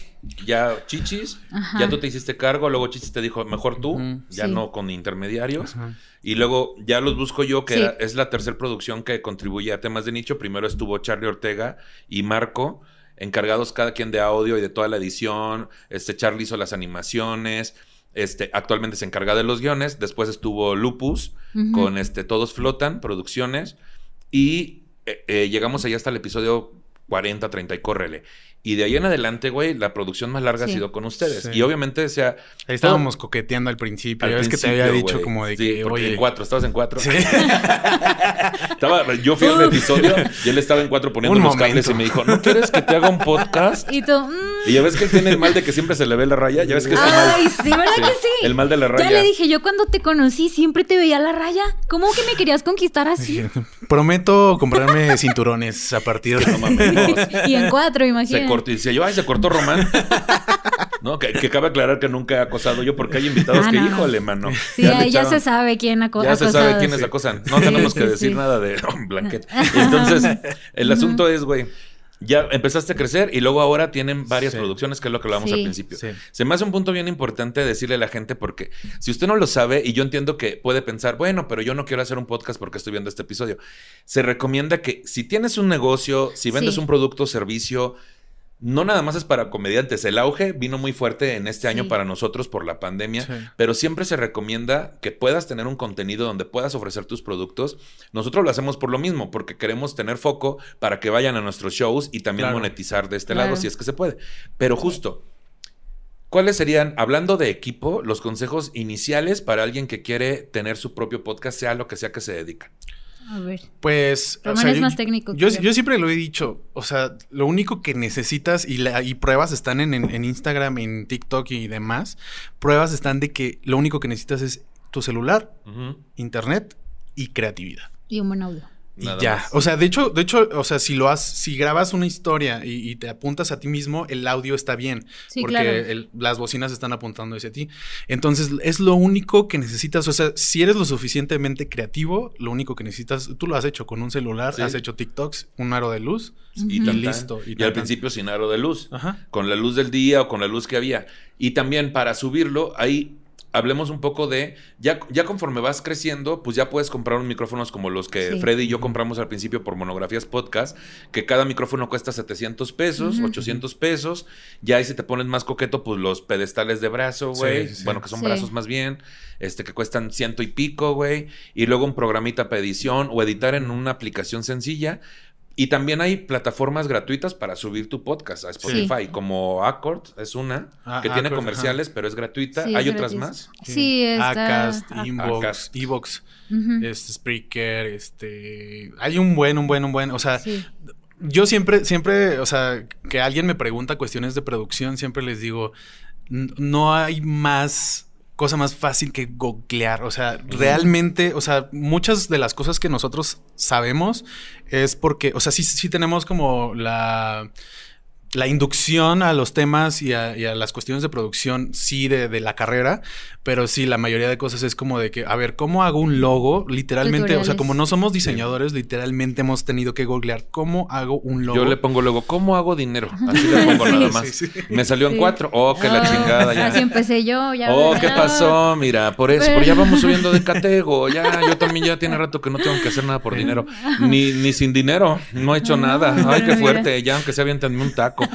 ya chichis, Ajá. ya tú te hiciste cargo, luego chichis te dijo, mejor tú, ya Sí. no con intermediarios. Ajá. Y luego ya los busco yo, que Sí. era- es la tercera producción que contribuye a temas de nicho. Primero estuvo Charlie Ortega y Marco, encargados cada quien de audio y de toda la edición. Este Charlie hizo las animaciones. Este, actualmente se encarga de los guiones. Después estuvo Lupus con este Todos Flotan, producciones. Y eh, eh, llegamos allá hasta el episodio 40, 30 y córrele. Y de ahí en adelante, güey, la producción más larga ha sido con ustedes. Sí. Y obviamente, o sea, Ahí estábamos coqueteando al principio. al ya ves que te había dicho como de Sí, que, porque oye. en cuatro, estabas en cuatro. Sí. [laughs] Estaba, yo fui al episodio y él estaba en cuatro poniendo Un los cables y me dijo, ¿no quieres que te haga un podcast? Y tú, mm, Y ya ves que él tiene el mal de que siempre se le ve la raya. Ya ves que es el mal. Ay, sí, ¿verdad Sí, que sí? El mal de la raya. Ya le dije, yo cuando te conocí siempre te veía la raya. ¿Cómo que me querías conquistar así? [laughs] Prometo comprarme cinturones a partir de No mames. [laughs] y en cuatro, imagínate. Cortó. Y decía yo, ay, se cortó Román. [laughs] No, que, que cabe aclarar que nunca he acosado yo porque hay invitados Ah, que, no. híjole, mano. Sí, ya echaron- se sabe quién aco Ya se acosado. sabe quiénes Sí. acosan. No Sí, tenemos sí, que decir sí. nada de blanquet. [laughs] Entonces, el asunto es, güey, ya empezaste a crecer y luego ahora tienen varias Sí. producciones, que es lo que hablamos Sí. al principio. Sí. Se me hace un punto bien importante decirle a la gente porque si usted no lo sabe y yo entiendo que puede pensar, bueno, pero yo no quiero hacer un podcast porque estoy viendo este episodio. Se recomienda que si tienes un negocio, si vendes Sí. un producto o servicio, no nada más es para comediantes. El auge vino muy fuerte en este año para nosotros por la pandemia, Sí. pero siempre se recomienda que puedas tener un contenido donde puedas ofrecer tus productos. Nosotros lo hacemos por lo mismo, porque queremos tener foco para que vayan a nuestros shows y también Claro. monetizar de este Claro. lado si es que se puede. Pero justo, ¿cuáles serían, hablando de equipo, los consejos iniciales para alguien que quiere tener su propio podcast, sea lo que sea que se dedica? A ver. Pues. Román es más técnico Yo, que yo. yo siempre lo he dicho. O sea, lo único que necesitas y, la- y pruebas están en, en- en Instagram, en TikTok y demás. Pruebas están de que lo único que necesitas es tu celular, internet y creatividad. Y un buen audio. Y Nada ya. más. O sea, de hecho, de hecho, o sea, si lo has, si grabas una historia y, y te apuntas a ti mismo, el audio está bien. Sí, porque claro. el- las bocinas están apuntando hacia ti. Entonces, es lo único que necesitas. O sea, si eres lo suficientemente creativo, lo único que necesitas, tú lo has hecho con un celular, Sí. has hecho TikToks, un aro de luz. Y, Ujú. tan, tan. listo, y Y, al principio sin aro de luz. Ajá. con la luz del día o con la luz que había. Y también para subirlo, ahí hablemos un poco de, ya, ya conforme vas creciendo, pues ya puedes comprar unos micrófonos como los que Sí. Freddy y yo compramos al principio por Monografías Podcast, que cada micrófono cuesta 700 pesos, Ujú. 800 pesos. Ya ahí si te pones más coqueto, pues los pedestales de brazo, güey. Sí, sí, sí. Bueno, que son Sí. brazos más bien, este que cuestan ciento y pico, güey. Y luego un programita para edición o editar en una aplicación sencilla. Y también hay plataformas gratuitas para subir tu podcast a Spotify, como Accord, es una, Ah, que tiene Accord, comerciales, pero es gratuita. Sí, ¿Hay es otras gratis. más? Sí, está. Acast, Inbox, Acast. Evox, este, Spreaker, este... Hay un buen, un buen, un buen... O sea, Sí. Yo siempre, siempre, o sea, que alguien me pregunta cuestiones de producción, siempre les digo, "N- no hay más cosa más fácil que googlear. O sea, realmente, o sea, muchas de las cosas que nosotros sabemos es porque, o sea, sí, sí tenemos como la la inducción a los temas y a, y a las cuestiones de producción, sí, de, de la carrera, pero sí, la mayoría de cosas es como de que, a ver, ¿cómo hago un logo? Literalmente, o sea, como no somos diseñadores, literalmente hemos tenido que googlear cómo hago un logo. Yo le pongo luego, ¿cómo hago dinero? Así le pongo [laughs] Sí. nada más. Sí, sí. Me salió en cuatro. Oh, que la Ah, chingada ya. Así empecé yo. Ya Oh, ¿qué no. pasó? Mira, por eso, Pero- pero ya vamos subiendo de catego. Ya, yo también ya tiene rato que no tengo que hacer nada por dinero. Ni, ni sin dinero. No he hecho nada. Ay, qué mira. fuerte. Ya, aunque sea avientanme un taco.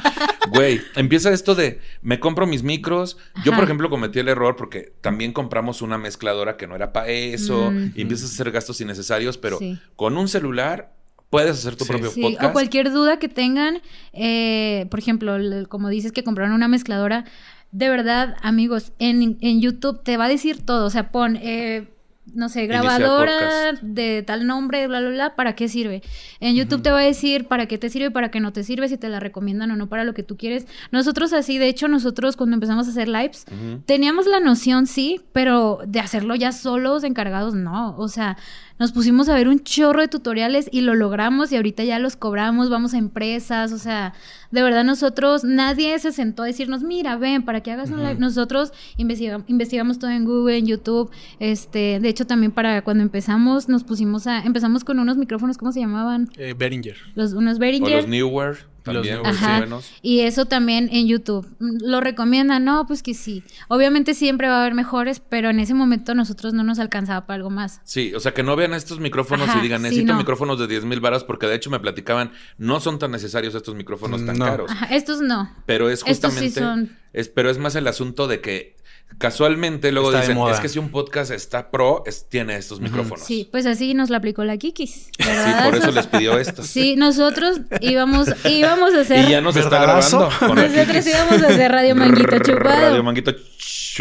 Güey, empieza esto de me compro mis micros. Yo, por ejemplo, cometí el error porque también compramos una mezcladora que no era para eso. Mm. Y empiezas a hacer gastos innecesarios, pero Sí. con un celular puedes hacer tu Sí. propio Sí, podcast. o cualquier duda que tengan, eh, por ejemplo, como dices que compraron una mezcladora, de verdad, amigos, en, en YouTube te va a decir todo, o sea, pon, eh, no sé, grabadora de tal nombre, bla, bla, bla, ¿para qué sirve? En YouTube te va a decir para qué te sirve para qué no te sirve, si te la recomiendan o no para lo que tú quieres. Nosotros así, de hecho, nosotros cuando empezamos a hacer lives, teníamos la noción, sí, pero de hacerlo ya solos, encargados, no. O sea, nos pusimos a ver un chorro de tutoriales y lo logramos y ahorita ya los cobramos, vamos a empresas, o sea, de verdad nosotros, nadie se sentó a decirnos, mira, ven, para que hagas un live. Nosotros investigam- investigamos todo en Google, en YouTube, este, de hecho también para cuando empezamos, nos pusimos a, empezamos con unos micrófonos, ¿cómo se llamaban? Eh, Behringer. Los, unos O Behringer. los Newer también. Ajá. buenos. Y eso también en YouTube. ¿Lo recomiendan? No, pues que sí. Obviamente siempre va a haber mejores, pero en ese momento nosotros no nos alcanzaba para algo más. Sí, o sea, que no vean estos micrófonos Ajá, y digan, sí, necesito no. micrófonos de 10 mil varas, porque de hecho me platicaban, no son tan necesarios estos micrófonos tan No. caros. Ajá, estos no. Pero es Estos sí justamente. son- Es, pero es más el asunto de que casualmente luego Está dicen, es que si un podcast está pro, es- tiene estos micrófonos. Sí, pues así nos la aplicó la Kikis. [laughs] Sí, por eso les pidió estos. Sí, nosotros íbamos, íbamos a hacer. Y ya nos está grabando. con nosotros íbamos a hacer Radio Manguito Chupado. Radio Manguito chupado.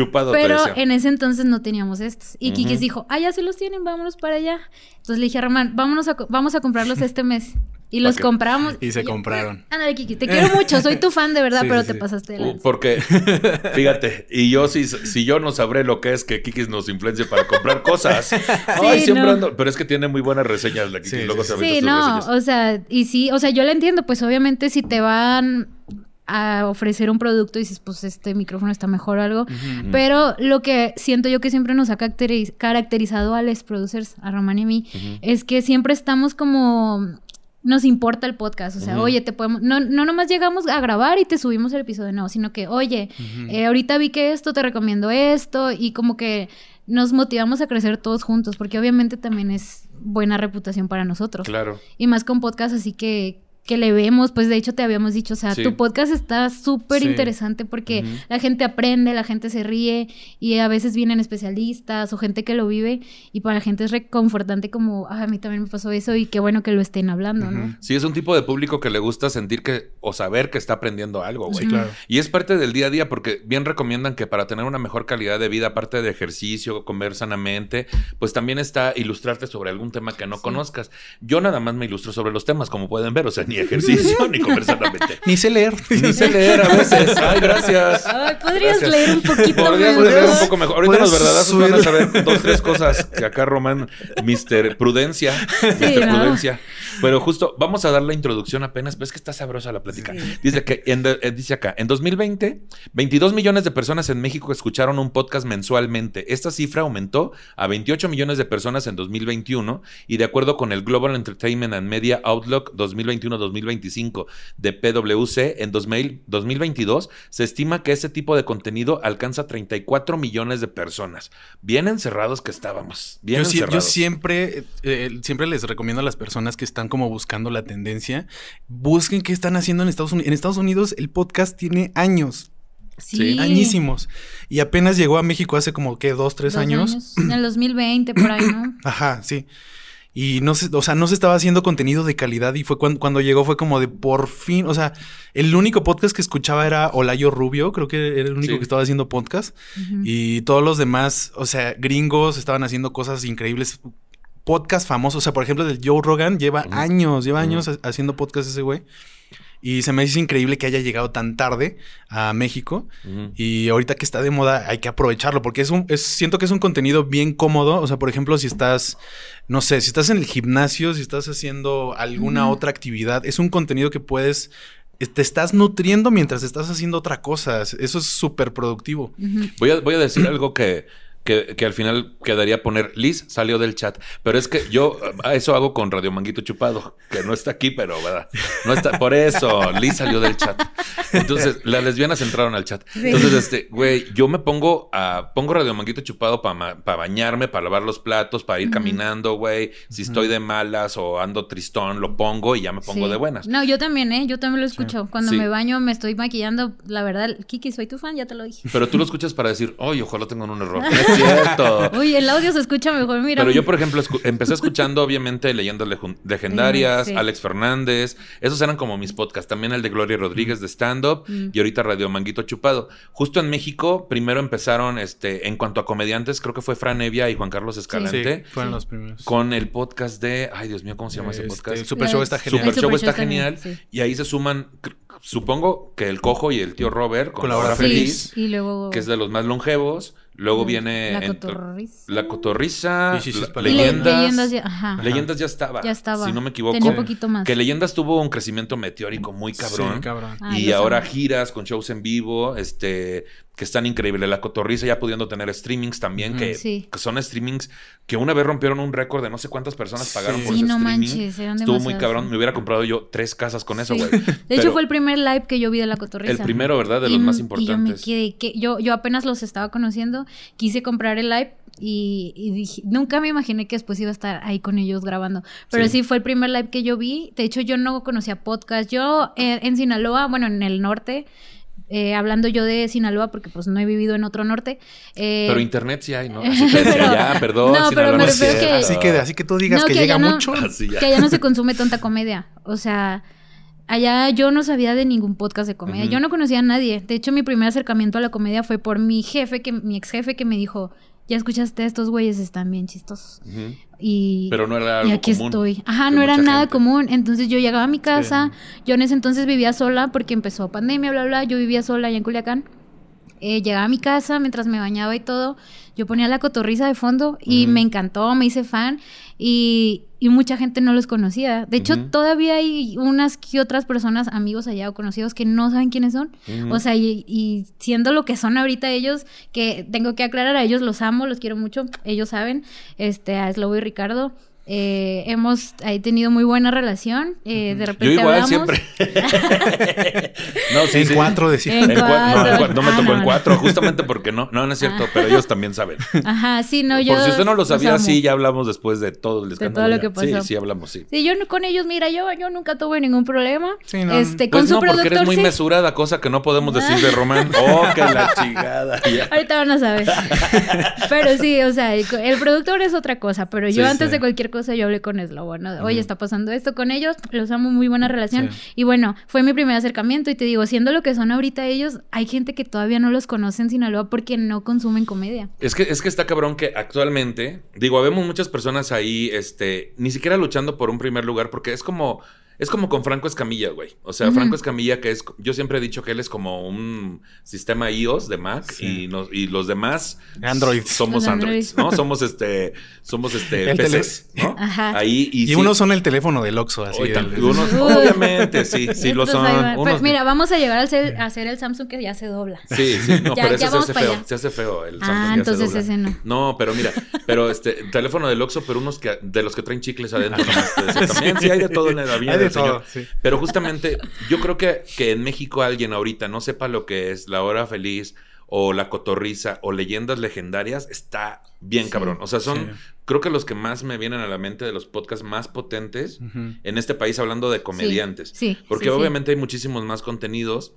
Te Pero en ese entonces no teníamos estos. Y Kikis Ujú. dijo, ah, ya se los tienen, vámonos para allá. Entonces le dije a Román, vámonos a, vamos a comprarlos este mes. Y los compramos. Y se yo, compraron. Ándale, Kiki, te quiero mucho, soy tu fan de verdad, [laughs] Sí, pero sí, te sí. pasaste de Uh. Porque, [laughs] fíjate, y yo si, si yo no sabré lo que es que Kikis nos influencia para comprar [laughs] cosas. Ay, siempre no. ando- Pero es que tiene muy buenas reseñas la Kikis. Sí, luego sí, se sí. Sí, no, reseñas. o sea, y sí, o sea, yo la entiendo, pues obviamente si te van a ofrecer un producto y dices, pues este micrófono está mejor o algo, pero lo que siento yo que siempre nos ha caracteriz- caracterizado a los producers, a Román y a mí, es que siempre estamos como nos importa el podcast, o sea, oye, te podemos, no, no nomás llegamos a grabar y te subimos el episodio, no, sino que, oye, eh, ahorita vi que esto, te recomiendo esto, y como que nos motivamos a crecer todos juntos, porque obviamente también es buena reputación para nosotros. Claro. Y más con podcast así que, que le vemos, pues de hecho te habíamos dicho, o sea, Sí. tu podcast está súper Sí. interesante porque la gente aprende, la gente se ríe y a veces vienen especialistas o gente que lo vive y para la gente es reconfortante como, "Ah, a mí también me pasó eso y qué bueno que lo estén hablando, ¿no? Sí, es un tipo de público que le gusta sentir que o saber que está aprendiendo algo, güey. Sí, claro. Y es parte del día a día porque bien recomiendan que para tener una mejor calidad de vida, aparte de ejercicio, comer sanamente, pues también está ilustrarte sobre algún tema que no conozcas. Yo nada más me ilustro sobre los temas, como pueden ver, o sea, ni ejercicio ni comer sanamente. [laughs] Ni sé leer. Ni sé leer a veces. [laughs] Ay, gracias. Ay, podrías Gracias. leer un poquito Podrías mejor. leer un poco mejor. Ahorita los verdadazos van a saber dos, tres cosas que acá Román, Mr. Prudencia, Mr. no. Prudencia. Pero justo, vamos a dar la introducción apenas, pero es que está sabrosa la plática. Dice que, en eh, dice acá, en 2020, 22 millones de personas en México escucharon un podcast mensualmente. Esta cifra aumentó a 28 millones de personas en 2021 y de acuerdo con el Global Entertainment and Media Outlook 2021-2025 de PwC, en 2000 2022 se estima que ese tipo de contenido alcanza 34 millones de personas. Bien encerrados que estábamos. Bien Yo, yo siempre, eh, siempre les recomiendo a las personas que están como buscando la tendencia, busquen qué están haciendo en Estados Unidos. En Estados Unidos el podcast tiene años, Sí. añísimos. Y apenas llegó a México hace como que dos, tres Dos años. En el 2020, por ahí, ¿no? [clears throat] Ajá, sí. Y no se, o sea, no se estaba haciendo contenido de calidad y fue cuando, cuando llegó fue como de por fin, o sea, el único podcast que escuchaba era Olayo Rubio, creo que era el único Sí. que estaba haciendo podcast y todos los demás, o sea, gringos estaban haciendo cosas increíbles. Podcast famosos, o sea, por ejemplo, del Joe Rogan lleva años, lleva años ha- haciendo podcast ese güey. Y se me dice increíble que haya llegado tan tarde a México. Y ahorita que está de moda, hay que aprovecharlo porque es un, es, siento que es un contenido bien cómodo. O sea, por ejemplo, si estás, no sé, si estás en el gimnasio, si estás haciendo alguna otra actividad, es un contenido que puedes, te estás nutriendo mientras estás haciendo otra cosa. Eso es súper productivo. Voy a, voy a decir algo que, que, que al final quedaría poner. Liz salió del chat. Pero es que yo eso hago con Radio Manguito Chupado, que no está aquí, pero ¿verdad? No está. Por eso, Liz salió del chat. Entonces, las lesbianas entraron al chat. Entonces, este, güey, yo me pongo a. Pongo Radio Manguito Chupado para bañarme, para lavar los platos, para ir caminando, güey. Si estoy de malas o ando tristón, lo pongo y ya me pongo Sí. de buenas. No, yo también, ¿eh? Yo también lo escucho. Cuando me baño, me estoy maquillando. La verdad, Kiki, soy tu fan, ya te lo dije. Pero tú lo escuchas para decir, oye, ojalá tengan un error. [laughs] Es cierto. [laughs] Uy, el audio se escucha mejor, mira. Pero yo, por ejemplo, escu- empecé escuchando, obviamente, Leyendas Legendarias, Sí. Alex Fernández. Esos eran como mis podcasts. También el de Gloria Rodríguez de stand-up. Mm. Y ahorita Radio Manguito Chupado. Justo en México, primero empezaron, este, en cuanto a comediantes, creo que fue Fran Evia y Juan Carlos Sí, Escalante. fueron los primeros. Con el podcast de. Ay, Dios mío, ¿cómo se llama ese Este, podcast? el Super Show está genial. Super Show está genial. sí. Y ahí se suman, supongo que el Cojo y el tío Robert con Con la hora hora Sí, feliz, y luego... que es de los más longevos. Luego viene La la- pa' Y le- Leyendas. leyendas ya, ajá. Leyendas ya estaba. Ya estaba. Si no me equivoco. Tenía poquito más. Que Leyendas tuvo un crecimiento meteórico muy cabrón. Sí, cabrón. Ay, y ahora amo. giras con shows en vivo, este, que están increíbles. La Cotorriza ya pudiendo tener streamings también, que, Sí. que son streamings que una vez rompieron un récord de no sé cuántas personas pagaron Sí. por Sí, ese no streaming. manches, eran Estuvo muy cabrón. sí. Me hubiera comprado yo tres casas con eso, güey. De Pero hecho, fue el primer live que yo vi de la cotorriza. el primero, ¿verdad? De los más Y yo me importantes. quedé, que yo, yo apenas los estaba conociendo, quise comprar el live y, y dije, nunca me imaginé que después iba a estar ahí con ellos grabando. Pero Sí. sí. fue el primer live que yo vi. De hecho, yo no conocía podcast. Yo eh, en Sinaloa, bueno, en el norte, eh, hablando yo de Sinaloa, porque pues no he vivido en otro norte. eh, Pero internet sí hay, ¿no? Así [laughs] que Pero- perdón. No, Sinaloa pero me no es refiero que- cierto. Así que, así que tú digas No, que, que llega mucho. [laughs] Que allá no se consume tanta comedia. O sea, allá yo no sabía de ningún podcast de comedia. Yo no conocía a nadie. De hecho, mi primer acercamiento a la comedia fue por mi jefe, que mi ex jefe que me dijo, ya escuchaste, estos güeyes están bien chistosos. Y, Pero no era y algo aquí común estoy. Ajá, no era nada gente. común. Entonces yo llegaba a mi casa. Yo en ese entonces vivía sola porque empezó pandemia, bla, bla. Yo vivía sola allá en Culiacán. Eh, llegaba a mi casa mientras me bañaba y todo. Yo ponía la cotorriza de fondo y me encantó, me hice fan. Y, y mucha gente no los conocía. De hecho, todavía hay unas que otras personas, amigos allá o conocidos, que no saben quiénes son. O sea, y, y siendo lo que son ahorita ellos, que tengo que aclarar a ellos, los amo, los quiero mucho, ellos saben, este, a Slobo y Ricardo. Eh, hemos ahí tenido muy buena relación. eh, de Yo repente igual hablamos. siempre. [laughs] no, sí, en sí. cuatro decía. En En cua- no, en cuatro. cua- no me Ah, tocó no, en no. cuatro, justamente porque no, no, no es cierto, pero ellos también saben. Ajá, sí, no, yo. Por si usted no lo sabía, amo. sí, ya hablamos después de todo el De escándalo. todo lo que pasó. Sí, sí, hablamos, sí. Sí, yo no- con ellos, mira, yo, yo nunca tuve ningún problema. Sí, no. Este, con Pues su no, porque productor eres muy sí. mesurada, cosa que no podemos decir de Román. [laughs] Oh, que la chingada. [laughs] Ahorita van a saber. pero sí, o sea, el, el productor es otra cosa, pero yo Sí, antes sí. de cualquier cosa yo hablé con Slobo, ¿no? Oye, Ujú. está pasando esto con ellos, los amo, muy buena relación. Sí. Y bueno, fue mi primer acercamiento y te digo, siendo lo que son ahorita ellos, hay gente que todavía no los conoce en Sinaloa porque no consumen comedia. Es que, es que está cabrón que actualmente, digo, vemos muchas personas ahí, este, ni siquiera luchando por un primer lugar, porque es como, es como con Franco Escamilla, güey. O sea. Franco Escamilla, que es, yo siempre he dicho que él es como un sistema iOS de Mac Sí. y, nos, y los demás Androids. somos Los Androids. ¿no? Somos este, somos este El PCs, ¿no? [laughs] Ajá. Ahí y, Y sí, unos son el teléfono del Oxxo, así. hoy del- unos- obviamente, sí, sí lo son. Pues unos- mira, vamos a llegar al ser- a hacer el Samsung que ya se dobla. Sí, sí, no, [laughs] Ya- pero ese ya se hace feo, allá. se hace feo el Ah, Samsung se entonces dobla. ese no. No, pero mira, pero este teléfono del Oxxo, pero unos que de los que traen chicles adentro [laughs] nomás te decía, también sí hay de todo en la vida Señor. sí. Pero justamente yo creo que, que en México alguien ahorita no sepa lo que es la hora feliz o la cotorriza o leyendas legendarias está bien Sí. cabrón. O sea, son Sí. creo que los que más me vienen a la mente de los podcasts más potentes en este país hablando de comediantes. Sí, Porque sí, sí. obviamente hay muchísimos más contenidos,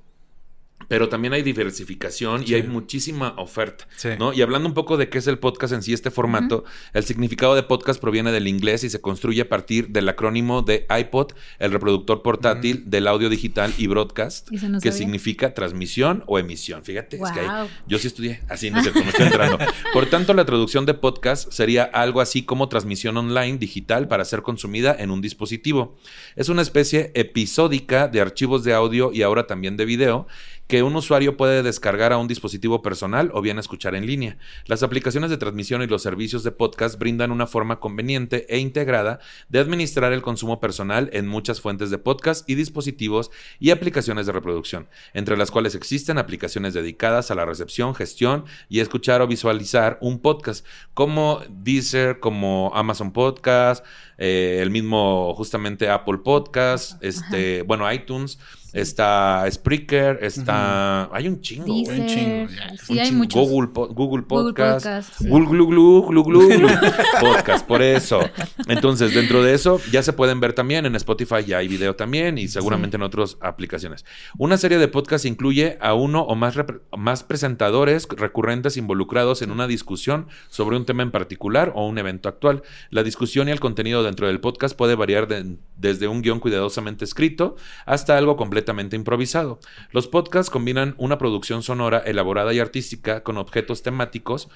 pero también hay diversificación y hay muchísima oferta. Sí. ¿no? Y hablando un poco de qué es el podcast en sí, este formato, el significado de podcast proviene del inglés y se construye a partir del acrónimo de iPod, el reproductor portátil del audio digital y broadcast, no que sabía. significa transmisión o emisión. Fíjate, es que hay- Guau. yo sí estudié, así no cierto, me estoy entrando. [laughs] Por tanto, la traducción de podcast sería algo así como transmisión online digital para ser consumida en un dispositivo. Es una especie episódica de archivos de audio y ahora también de video que un usuario puede descargar a un dispositivo personal o bien escuchar en línea. Las aplicaciones de transmisión y los servicios de podcast brindan una forma conveniente e integrada de administrar el consumo personal en muchas fuentes de podcast y dispositivos y aplicaciones de reproducción, entre las cuales existen aplicaciones dedicadas a la recepción, gestión y escuchar o visualizar un podcast, como Deezer, como Amazon Podcast, eh, el mismo justamente Apple Podcast, este, bueno, iTunes. Está Spreaker, está... Hay un chingo. Deezer, un chingo, sí, Un hay chingo. muchos. Google, po- Google Google Podcast. Podcast, sí. Gul, glu, glu, glu, glu, glu. [laughs] Podcast, por eso. Entonces, dentro de eso, ya se pueden ver también. En Spotify ya hay video también y seguramente en otras aplicaciones. Una serie de podcasts incluye a uno o más, más presentadores recurrentes involucrados en una discusión sobre un tema en particular o un evento actual. La discusión y el contenido dentro del podcast puede variar de- desde un guion cuidadosamente escrito hasta algo completamente improvisado. Los podcasts combinan una producción sonora elaborada y artística con objetos temáticos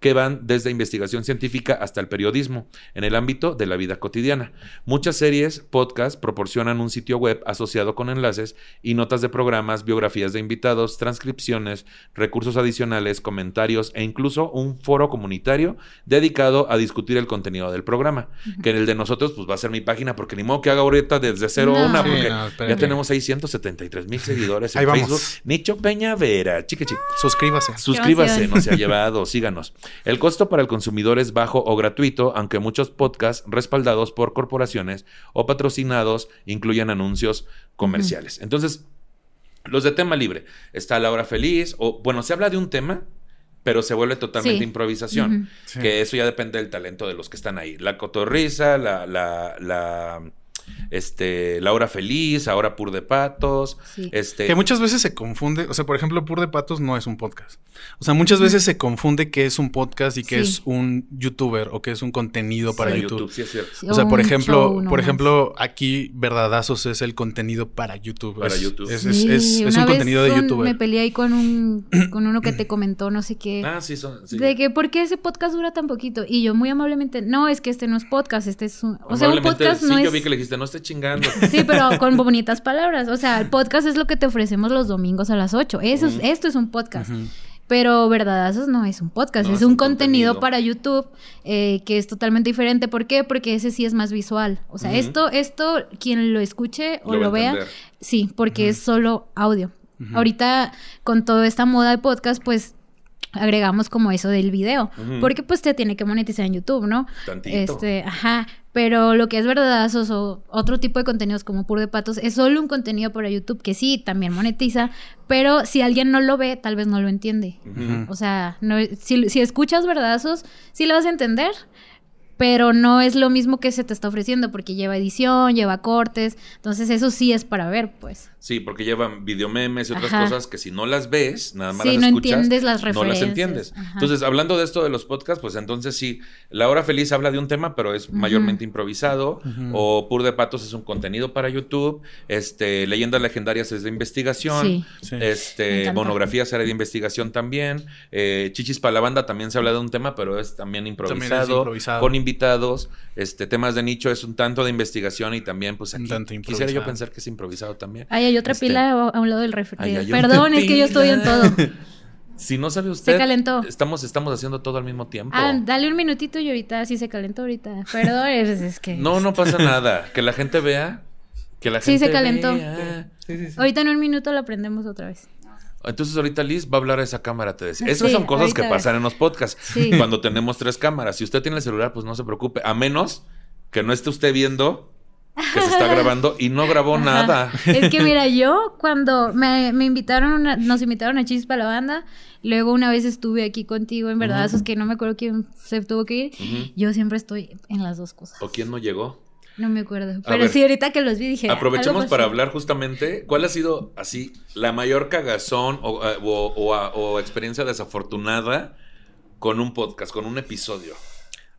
que van desde investigación científica hasta el periodismo, en el ámbito de la vida cotidiana. Muchas series, podcasts, proporcionan un sitio web asociado con enlaces y notas de programas, biografías de invitados, transcripciones, recursos adicionales, comentarios e incluso un foro comunitario dedicado a discutir el contenido del programa. Que en el de nosotros, pues va a ser mi página, porque ni modo que haga ahorita desde cero No. una, Sí, porque no, ya tenemos 673 mil seguidores en Ahí vamos. Facebook. Nicho Peña Vera, chique chique. Suscríbase. Suscríbase, no se ha llevado, síganos. El costo para el consumidor es bajo o gratuito, aunque muchos podcasts respaldados por corporaciones o patrocinados incluyen anuncios comerciales. Entonces, los de tema libre. Está la hora feliz, o bueno, se habla de un tema, pero se vuelve totalmente Sí. improvisación. Sí. Que eso ya depende del talento de los que están ahí. La cotorriza, la, la, la, este, la hora feliz, ahora pur de patos. Sí. Este, Que muchas veces se confunde, o sea, por ejemplo, Pur de Patos no es un podcast. O sea, muchas veces se confunde que es un podcast y que Sí. es un youtuber o que es un contenido para para YouTube. YouTube, sí es cierto. Sí, O sea, por ejemplo, por ejemplo, aquí Verdadazos es el contenido para YouTube. Para es, YouTube. Es, es- Sí, es- es una un vez contenido de youtuber. Me peleé ahí con un [clears throat] con uno que te comentó no sé qué. Ah, sí, son. sí. De que, ¿por qué ese podcast dura tan poquito? Y yo muy amablemente, no, es que este no es podcast, este es un... O sea, un podcast sí, no yo es... vi que le dijiste, no esté chingando. [laughs] Sí, pero con bonitas palabras. O sea, el podcast es lo que te ofrecemos los domingos a las 8. Eso es- esto es un podcast. Pero Verdadazos no es un podcast, No, es, es un, un contenido, contenido. para YouTube eh, que es totalmente diferente. ¿Por qué? Porque ese sí es más visual. O sea, esto, esto, quien lo escuche o Lo vea, entender. sí, porque es solo audio. Ahorita, con toda esta moda de podcast, pues agregamos como eso del video. Porque pues te tiene que monetizar en YouTube, ¿no? Tantito. Este, ajá. Pero lo que es verdadazos o otro tipo de contenidos como Pur de Patos es solo un contenido para YouTube que sí, también monetiza, pero si alguien no lo ve, tal vez no lo entiende. O sea, no, si, si escuchas verdadazos, sí lo vas a entender, pero no es lo mismo que se te está ofreciendo porque lleva edición, lleva cortes, entonces eso sí es para ver, pues. Sí, porque llevan videomemes y otras Ajá. cosas que si no las ves, nada más Sí, las no escuchas, entiendes las no las referencias. entiendes. Ajá. Entonces, hablando de esto de los podcasts, pues entonces sí, La Hora Feliz habla de un tema, pero es mayormente improvisado, o Pur de Patos es un contenido para YouTube, este, Leyendas Legendarias es de investigación, Sí. Sí. Este, encanta. monografía será de investigación también, eh, Chichis para la banda también se habla de un tema, pero es también improvisado, improvisado. con invitados, este, temas de nicho es un tanto de investigación y también, pues Un aquí tanto quisiera yo pensar que es improvisado también. Ahí hay otra Este, pila a, un lado del refri. Ahí hay Perdón, es que yo estoy en todo. [laughs] Si no sabe usted, Se calentó. Estamos, estamos haciendo todo al mismo tiempo. Ah, dale un minutito y ahorita sí se calentó ahorita. Perdón, es, es que... No, no pasa nada. Que la gente vea. Que la Sí, gente se calentó. vea. Ahorita en un minuto la prendemos otra vez. Entonces ahorita Liz va a hablar a esa cámara, te decía. Sí, Esas son cosas que pasan en los podcasts. Sí. Cuando tenemos tres cámaras. Si usted tiene el celular, pues no se preocupe. A menos que no esté usted viendo que se está [laughs] grabando y no grabó Ajá. nada. Es que mira, [laughs] yo cuando me, me invitaron, una- nos invitaron a Chispa la banda, luego una vez estuve aquí contigo, en verdad, esos que no me acuerdo quién se tuvo que ir. Yo siempre estoy en las dos cosas. ¿O quién no llegó? No me acuerdo. Pero ver. sí, ahorita que los vi dije. Aprovechemos algo para hablar justamente cuál ha sido así la mayor cagazón o, eh, o- o- o experiencia desafortunada con un podcast, con un episodio.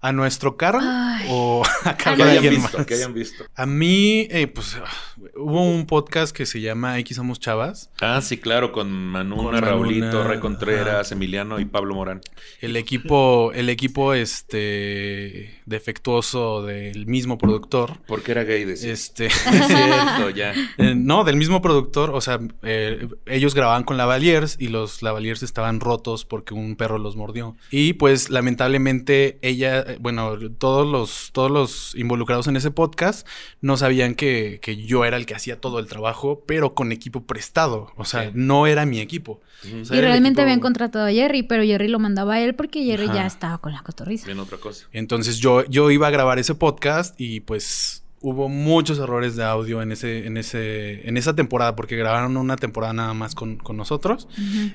¿A nuestro carro Ay. o [laughs] a Que cargo de alguien visto, más? que hayan visto. A mí, eh, pues, ah, hubo un podcast que se llama X Somos Chavas. Ah, sí, claro, con Manuna, Con Manuna, Raulito, Rey Contreras. Emiliano y Pablo Morán. El equipo, el equipo, este, defectuoso del mismo productor. Porque era gay, decía. Este, [laughs] Es [laughs] cierto, ya. eh, no, del mismo productor, o sea, eh, ellos grababan con Lavaliers y los Lavaliers estaban rotos porque un perro los mordió. Y pues lamentablemente ella, bueno, todos los, todos los involucrados en ese podcast no sabían que, que yo era el que hacía todo el trabajo, pero con equipo prestado. O sea, Sí. no era mi equipo. Ujú. O sea, Y realmente equipo- habían contratado a Jerry, pero Jerry lo mandaba a él porque Jerry Ajá. ya estaba con la cotorriza. Bien, otra cosa. Entonces yo, yo iba a grabar ese podcast y pues hubo muchos errores de audio en ese, en ese, en esa temporada, porque grabaron una temporada nada más con, con nosotros.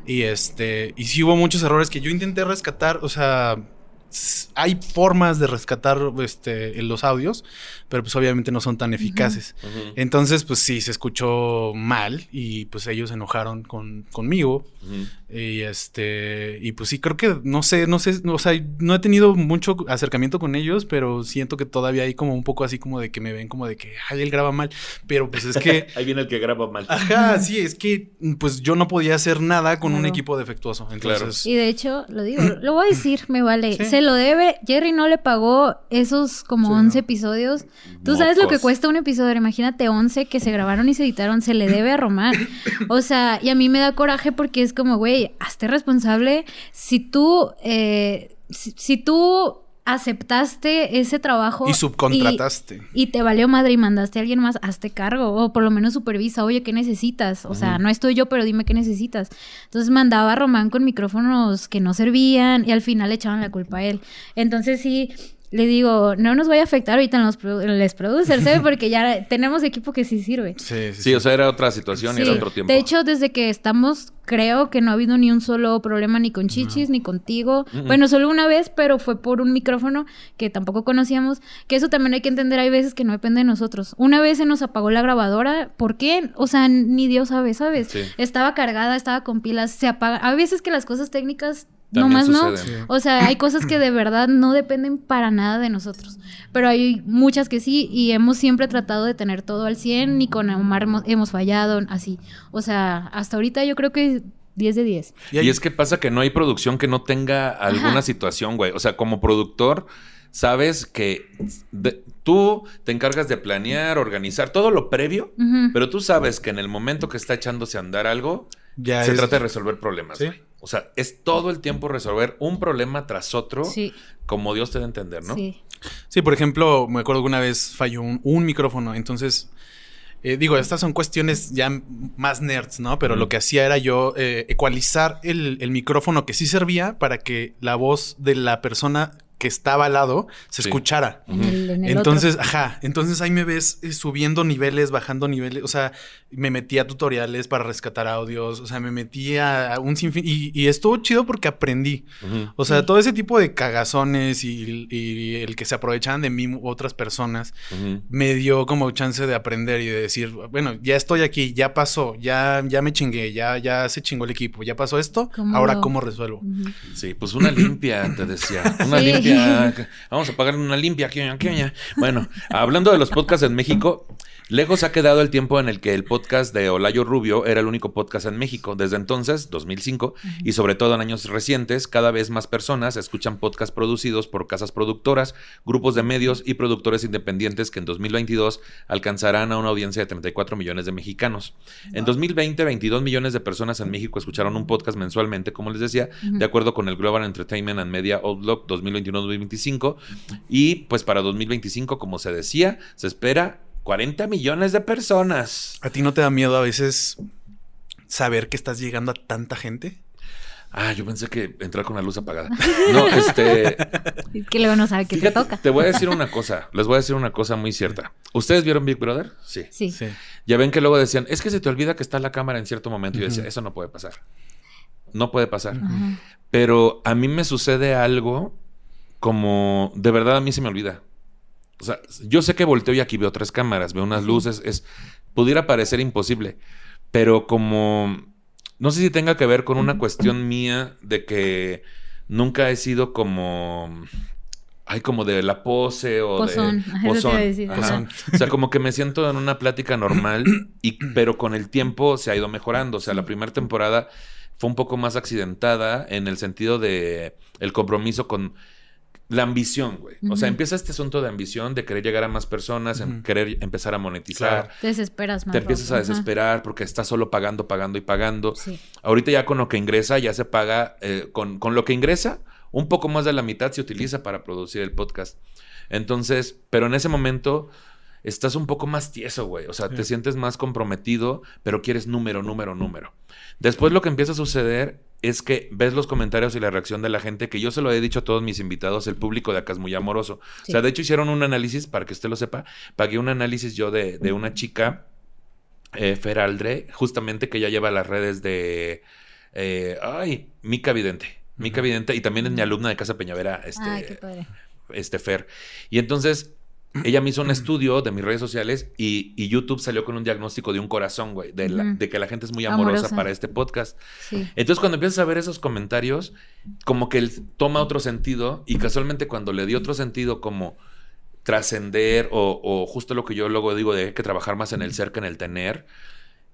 Y este, y sí hubo muchos errores que yo intenté rescatar, o sea, hay formas de rescatar este, los audios, pero pues obviamente no son tan eficaces. Entonces, pues sí, se escuchó mal y pues ellos se enojaron con, conmigo. Y este, y pues sí, creo que, no sé, no sé, o sea, no he tenido mucho acercamiento con ellos, pero siento que todavía hay como un poco así como de que me ven como de que, ay, él graba mal, pero pues es que... [laughs] Ahí viene el que graba mal. Ajá, sí, es que pues yo no podía hacer nada con un equipo defectuoso. Entonces... Y de hecho, lo digo, lo voy a decir, me vale. Se lo debe, Jerry no le pagó esos como 11 episodios. Tú sabes lo que cuesta un episodio, imagínate 11 que se grabaron y se editaron, se le debe a Román. O sea, y a mí me da coraje porque es como, güey, hazte responsable. Si tú, eh, si, tú aceptaste ese trabajo. Y subcontrataste. Y, te valió madre y mandaste a alguien más, hazte cargo. O por lo menos supervisa, oye, ¿qué necesitas? O sea, no estoy yo, pero dime qué necesitas. Entonces mandaba a Román con micrófonos que no servían y al final le echaban la culpa a él. Entonces sí le digo, no nos vaya a afectar ahorita en los les producers, ¿eh? [laughs] Porque ya tenemos equipo que sí sirve. Sí, sí, sí. o sea, era otra situación y era otro tiempo. De hecho, desde que estamos, creo que no ha habido ni un solo problema ni con Chichis, ni contigo. Bueno, solo una vez, pero fue por un micrófono que tampoco conocíamos. Que eso también hay que entender, hay veces que no depende de nosotros. Una vez se nos apagó la grabadora, ¿por qué? O sea, ni Dios sabe, ¿sabes? Estaba cargada, estaba con pilas, se apaga. Hay veces que las cosas técnicas no más no. O sea, hay cosas que de verdad no dependen para nada de nosotros. Pero hay muchas que sí y hemos siempre tratado de tener todo al 100 ni con Omar hemos, fallado, así. O sea, hasta ahorita yo creo que 10 de 10. Y, es que pasa que no hay producción que no tenga alguna situación, güey. O sea, como productor, sabes que tú te encargas de planear, organizar todo lo previo, pero tú sabes que en el momento que está echándose a andar algo, ya se trata de resolver problemas. ¿Sí? O sea, es todo el tiempo resolver un problema tras otro, como Dios te da a entender, ¿no? Sí. Sí, por ejemplo, me acuerdo que una vez falló un, micrófono, entonces, eh, digo, estas son cuestiones ya más nerds, ¿no? Pero lo que hacía era yo eh, ecualizar el, el micrófono que sí servía para que la voz de la persona que estaba al lado se escuchara. entonces, ajá, entonces ahí me ves eh, subiendo niveles, bajando niveles, o sea, me metí a tutoriales para rescatar audios, o sea, me metí a, un sinfín y, estuvo chido porque aprendí. O sea, todo ese tipo de cagazones y, el que se aprovechaban de mí otras personas me dio como chance de aprender y de decir, bueno, ya estoy aquí, ya pasó, ya, ya me chingué, ya, ya se chingó el equipo, ya pasó esto, ahora cómo resuelvo. Sí, pues una limpia, te decía, una limpia Vamos a pagarle una limpia. Bueno, hablando de los podcasts en México, Lejos ha quedado el tiempo en el que el podcast de Olayo Rubio era el único podcast en México. Desde entonces, 2005, y sobre todo en años recientes, cada vez más personas escuchan podcasts producidos por casas productoras, grupos de medios y productores independientes que en 2022 alcanzarán a una audiencia de 34 millones de mexicanos. En 2020, 22 millones de personas en México escucharon un podcast mensualmente, como les decía, de acuerdo con el Global Entertainment and Media Outlook 2021-2025. Y pues para 2025, como se decía, se espera 40 millones de personas. ¿A ti no te da miedo a veces saber que estás llegando a tanta gente? Ah, yo pensé que entrar con la luz apagada. No, este. [laughs] Es que luego no sabe qué te toca. Te voy a decir una cosa. Les voy a decir una cosa muy cierta. ¿Ustedes vieron Big Brother? Sí. Sí. Ya ven que luego decían, es que se te olvida que está la cámara en cierto momento. Y yo decía, eso no puede pasar. No puede pasar. Pero a mí me sucede algo como. De verdad a mí se me olvida. O sea, yo sé que volteo y aquí veo tres cámaras, veo unas luces, es pudiera parecer imposible, pero como no sé si tenga que ver con una cuestión mía de que nunca he sido como ay como de la pose o de pozón. O sea, como que me siento en una plática normal y pero con el tiempo se ha ido mejorando, o sea, la primera temporada fue un poco más accidentada en el sentido de el compromiso con la ambición, güey. O sea, empieza este asunto de ambición, de querer llegar a más personas, en querer empezar a monetizar. Te desesperas más. Te empiezas a desesperar porque estás solo pagando, pagando y pagando. Ahorita ya con lo que ingresa, ya se paga, eh, con, con lo que ingresa, un poco más de la mitad se utiliza para producir el podcast. Entonces, pero en ese momento estás un poco más tieso, güey. O sea, te sientes más comprometido, pero quieres número, número, número. Después lo que empieza a suceder es que ves los comentarios y la reacción de la gente, que yo se lo he dicho a todos mis invitados, el público de acá es muy amoroso. Sí. O sea, de hecho hicieron un análisis, para que usted lo sepa, pagué un análisis yo de, de una chica, eh, Feraldre, justamente que ya lleva las redes de, eh, ay, Mica Vidente. Mica Vidente, y también es mi alumna de Casa Peñavera, este, Ay, qué padre. este Fer. Y entonces ella me hizo un estudio de mis redes sociales y, y YouTube salió con un diagnóstico de un corazón, güey, de, la- Ujú. de que la gente es muy amorosa, Amorosa. para este podcast. Sí. Entonces cuando empiezas a ver esos comentarios, como que él toma otro sentido y casualmente cuando le dio otro sentido como trascender o, o justo lo que yo luego digo de hay que trabajar más en el ser que en el tener,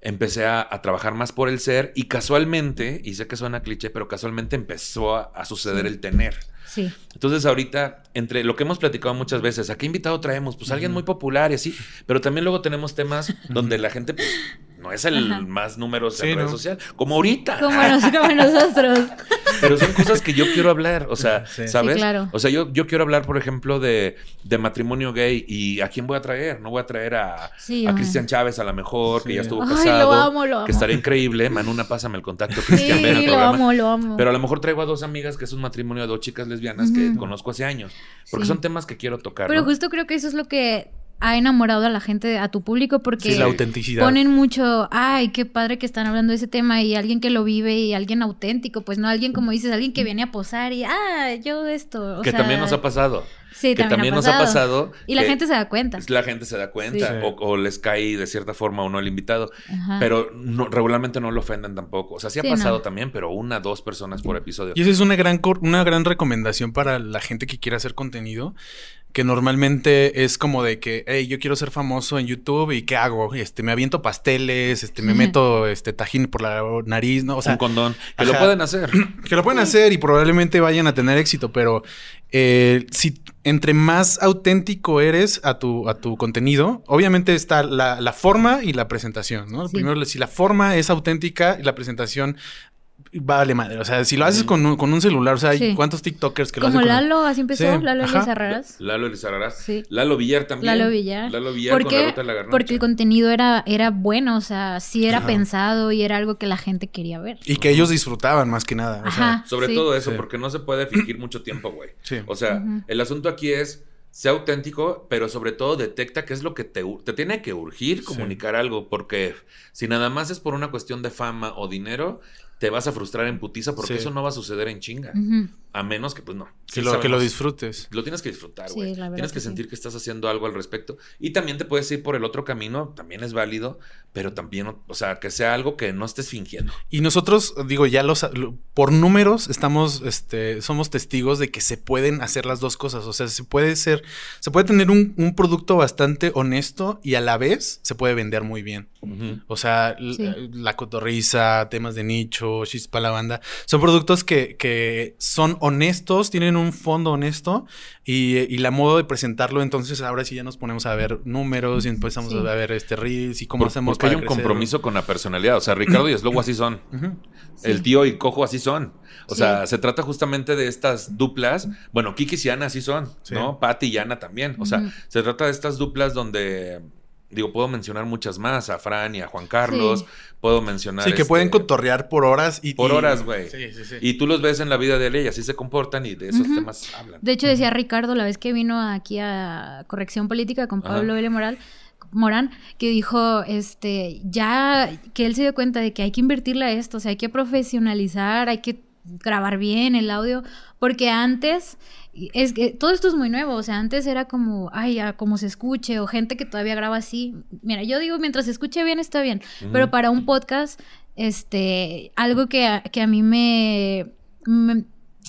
empecé a, a trabajar más por el ser y casualmente, y sé que suena cliché, pero casualmente empezó a, a suceder Sí. el tener. Sí. Entonces ahorita, entre lo que hemos platicado muchas veces, ¿a qué invitado traemos? Pues alguien muy popular y así, pero también luego tenemos temas [laughs] donde la gente pues no es el Ajá. más números Sí, en redes sociales, como ahorita. Como, nos- [laughs] como nosotros. Pero son cosas que yo quiero hablar, o sea, Sí. ¿sabes? Sí, claro. O sea, yo, yo quiero hablar, por ejemplo, de, de matrimonio gay y ¿a quién voy a traer? No voy a traer a, Sí, a. Cristian Chávez a lo mejor, que ya estuvo Ay, casado, lo amo, lo amo. que estaría increíble. Manuna, pásame el contacto, Sí, Cristian, ven al lo programa. amo, lo amo. Pero a lo mejor traigo a dos amigas que es un matrimonio de dos chicas lesbianas que conozco hace años. Porque Sí. son temas que quiero tocar. Pero ¿no? justo creo que eso es lo que ha enamorado a la gente, a tu público, porque Sí, la autenticidad. ponen mucho, ay, qué padre que están hablando de ese tema y alguien que lo vive y alguien auténtico, pues no alguien como dices, alguien que viene a posar y, ah, yo esto. o que sea, también nos ha pasado. Sí, que también nos ha pasado. Y la gente se da cuenta. La gente se da cuenta Sí. o, o les cae de cierta forma o no el invitado. Ajá. Pero no- regularmente no lo ofenden tampoco. O sea, sí ha Sí, pasado no. también, pero una, dos personas por episodio. Y esa es una gran, una gran recomendación para la gente que quiere hacer contenido. Que normalmente es como de que, hey, yo quiero ser famoso en YouTube y ¿qué hago? Este, me aviento pasteles, este, me meto este tajín por la nariz, ¿no? O sea, un condón. Que ajá. lo pueden hacer. [clears throat] que lo pueden hacer y probablemente vayan a tener éxito, pero eh, si entre más auténtico eres a tu, a tu contenido, obviamente está la, la forma y la presentación, ¿no? Sí. Primero, si la forma es auténtica y la presentación vale madre. O sea, si lo haces con un, con un celular, o sea, hay Sí. cuántos TikTokers que lo Como hacen con- Lalo, así empezó, Sí, Lalo ajá. Elizarraras. Lalo Elizarrarás. Sí. Lalo Villar también. Lalo Villar. Lalo Villar ¿Por con qué? la ruta de la garnacha. Porque el contenido era, era bueno, o sea, sí era Ajá. pensado y era algo que la gente quería ver. Y que ellos disfrutaban más que nada. O sea, Ajá. Sobre Sí. todo eso, Sí. porque no se puede fingir mucho tiempo, güey. Sí. O sea, el asunto aquí es sea auténtico, pero sobre todo detecta qué es lo que te, te tiene que urgir comunicar algo, porque si nada más es por una cuestión de fama o dinero, te vas a frustrar en putiza porque Sí. eso no va a suceder en chinga. A menos que, pues no. que, Sí lo, que lo disfrutes. Lo tienes que disfrutar, Sí, güey. la verdad tienes que, que sí. sentir que estás haciendo algo al respecto. Y también te puedes ir por el otro camino, también es válido, pero también, o sea, que sea algo que no estés fingiendo. Y nosotros, digo, ya los lo- por números estamos, este, somos testigos de que se pueden hacer las dos cosas. O sea, se puede ser, se puede tener un, un producto bastante honesto y a la vez se puede vender muy bien. O sea, Sí. la cotorriza, temas de nicho, chispa la banda, son productos que, que son honestos, tienen un fondo honesto y, y la modo de presentarlo, entonces ahora sí ya nos ponemos a ver números y empezamos Sí. a ver este reels y cómo Por- hacemos porque hay para un crecer. compromiso con la personalidad. O sea, Ricardo y Slow así son. [clears throat] Sí. El tío y Cojo así son. O Sí. sea, se trata justamente de estas duplas. Bueno, Kiki y Ana así son, Sí. ¿no? Patty y Ana también. O sea, se trata de estas duplas donde, digo, puedo mencionar muchas más. A Fran y a Juan Carlos. Sí. Puedo mencionar. Sí, que este, pueden cotorrear por horas y... Por y- horas, güey. Sí, sí, sí. Y tú los ves en la vida de él y así se comportan y de esos temas hablan. De hecho, decía Ricardo la vez que vino aquí a Corrección Política con Ajá. Pablo L. Moral, Morán, que dijo, este, ya que él se dio cuenta de que hay que invertirle a esto, o sea, hay que profesionalizar, hay que grabar bien el audio, porque antes, es que todo esto es muy nuevo, o sea, antes era como, ay, ya, como se escuche, o gente que todavía graba así. Mira, yo digo, mientras se escuche bien, está bien, pero para un podcast, este, algo que a, que a mí me, me-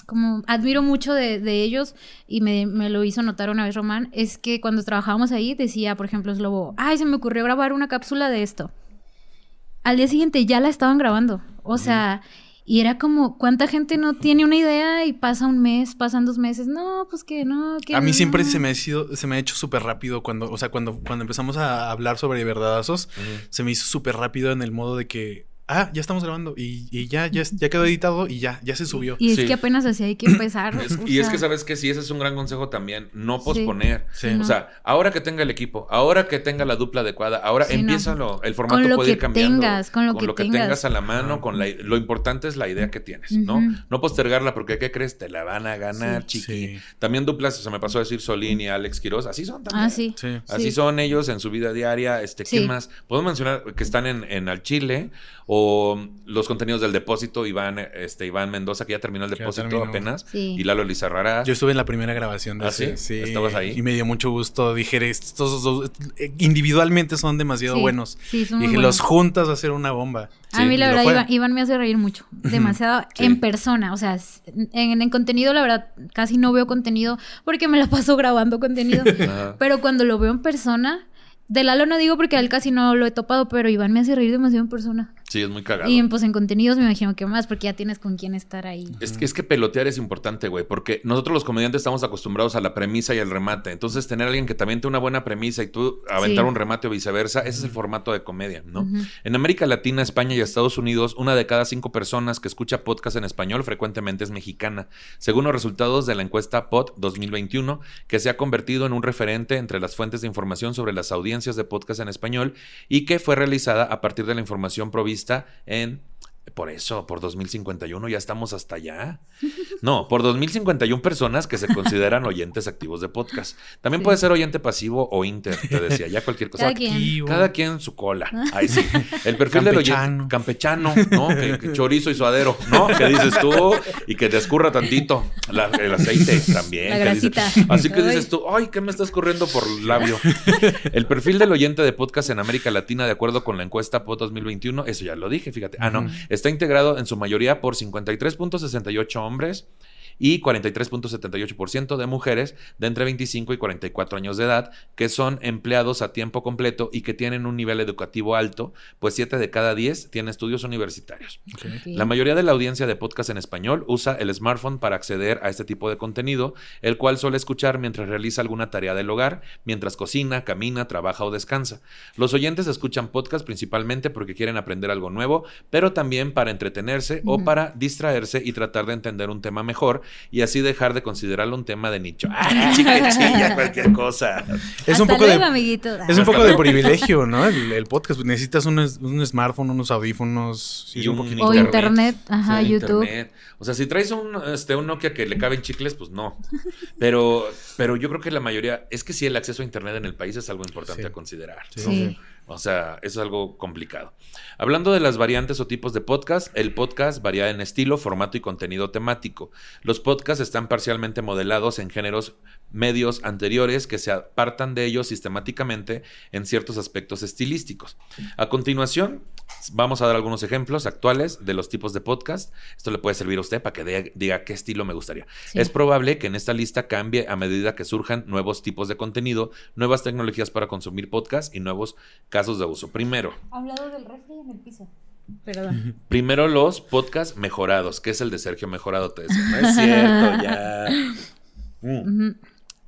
como admiro mucho de, de ellos y me, me lo hizo notar una vez Román, es que cuando trabajábamos ahí decía, por ejemplo, Slobo, ay, se me ocurrió grabar una cápsula de esto. Al día siguiente ya la estaban grabando. O sea, y era como, ¿cuánta gente no tiene una idea y pasa un mes, pasan dos meses? No, pues que no, que A mí no. siempre se me ha sido, se me ha hecho súper rápido cuando, o sea, cuando, cuando empezamos a hablar sobre verdadazos, se me hizo súper rápido en el modo de que ah, ya estamos grabando y, y ya, ya, ya quedó editado y ya, ya se subió. Y es Sí. que apenas así hay que empezar. [laughs] Es- o y es que sabes que sí, ese es un gran consejo también, no posponer. Sí. O sea, ahora que tenga el equipo, ahora que tenga la dupla adecuada, ahora Sí, no. El formato Con lo puede ir que cambiando. tengas, con lo que tengas. tengas a la mano, con la, lo importante es la idea que tienes, ¿no? No postergarla porque ¿qué crees? Te la van a ganar, Sí. chiqui. Sí. También duplas, se me pasó a decir Solín y Alex Quiroz, así son también. Ah, sí. Sí. Así Sí. son ellos en su vida diaria. Este, ¿Quién Sí. más? Podemos mencionar que están en, en Al Chile o los contenidos del depósito, Iván, este, Iván Mendoza, que ya terminó el depósito terminó. apenas, Sí. y Lalo Lizarrara. Yo estuve en la primera grabación de ¿Ah, ese, sí? ¿Estabas ahí? Y me dio mucho gusto. Dije, estos dos- eh, individualmente son demasiado Sí. buenos. Sí, son muy Dije, buenos. los juntas va a ser una bomba. A mí la verdad. Iván, Iván me hace reír mucho, demasiado Sí. en persona, o sea, en, en contenido la verdad casi no veo contenido porque me la paso grabando contenido, [laughs] pero cuando lo veo en persona, de Lalo no digo porque a él casi no lo he topado, pero Iván me hace reír demasiado en persona. Sí, es muy cagado. Y pues en contenidos me imagino que más porque ya tienes con quién estar ahí. Es que, es que pelotear es importante, güey, porque nosotros los comediantes estamos acostumbrados a la premisa y al remate. Entonces, tener a alguien que también tenga una buena premisa y tú aventar Sí. un remate o viceversa, ese es el formato de comedia, ¿no? Ujú. En América Latina, España y Estados Unidos, una de cada cinco personas que escucha podcast en español frecuentemente es mexicana, según los resultados de la encuesta POD 2021, que se ha convertido en un referente entre las fuentes de información sobre las audiencias de podcast en español y que fue realizada a partir de la información provista vista en por eso, por 2051 ya estamos hasta allá. No, por 2051 personas que se consideran [laughs] oyentes activos de podcast. También Sí. puede ser oyente pasivo o inter, te decía, ya cualquier cosa. Cada quien. Activo. Cada quien su cola. Ahí sí. El perfil del oyente Campechano. campechano, ¿no? Que, que chorizo y suadero, ¿no? Que dices tú y que te escurra tantito la- el aceite también. La que dices- así que dices tú, ay, ¿qué me está escurriendo por el labio? El perfil del oyente de podcast en América Latina, de acuerdo con la encuesta POD 2021, eso ya lo dije, fíjate. Ah, no. Está integrado en su mayoría por 53.68 hombres y 43.78% de mujeres de entre 25 y 44 años de edad que son empleados a tiempo completo y que tienen un nivel educativo alto, pues 7 de cada 10 tienen estudios universitarios. La mayoría de la audiencia de podcast en español usa el smartphone para acceder a este tipo de contenido, el cual suele escuchar mientras realiza alguna tarea del hogar, mientras cocina, camina, trabaja o descansa. Los oyentes escuchan podcast principalmente porque quieren aprender algo nuevo, pero también para entretenerse o para distraerse y tratar de entender un tema mejor y así dejar de considerarlo un tema de nicho. [laughs] ¡Ah, chica, chilla, cualquier cosa! Es un poco luego, de amiguitos. Es un poco de privilegio, ¿no? El, el podcast. Necesitas un, un smartphone, unos audífonos. sí, Y es un poquito O caro. internet, ajá, Sí, YouTube. internet. O sea, si traes un, este, un Nokia que le caben chicles, pues no. Pero, pero yo creo que la mayoría, es que sí, el acceso a internet en el país es algo importante Sí. a considerar. Sí. ¿no? O sea, es algo complicado. Hablando de las variantes o tipos de podcast, el podcast varía en estilo, formato y contenido temático. Los podcasts están parcialmente modelados en géneros medios anteriores que se apartan de ellos sistemáticamente en ciertos aspectos estilísticos. A continuación, vamos a dar algunos ejemplos actuales de los tipos de podcast. Esto le puede servir a usted para que de- diga qué estilo me gustaría. Sí. Es probable que en esta lista cambie a medida que surjan nuevos tipos de contenido, nuevas tecnologías para consumir podcast y nuevos casos de uso. Primero, Hablado del refri en el piso. Perdón. [laughs] primero los podcasts mejorados, que es el de Sergio Mejorado, te decía. No es cierto, ya. [laughs] Mm.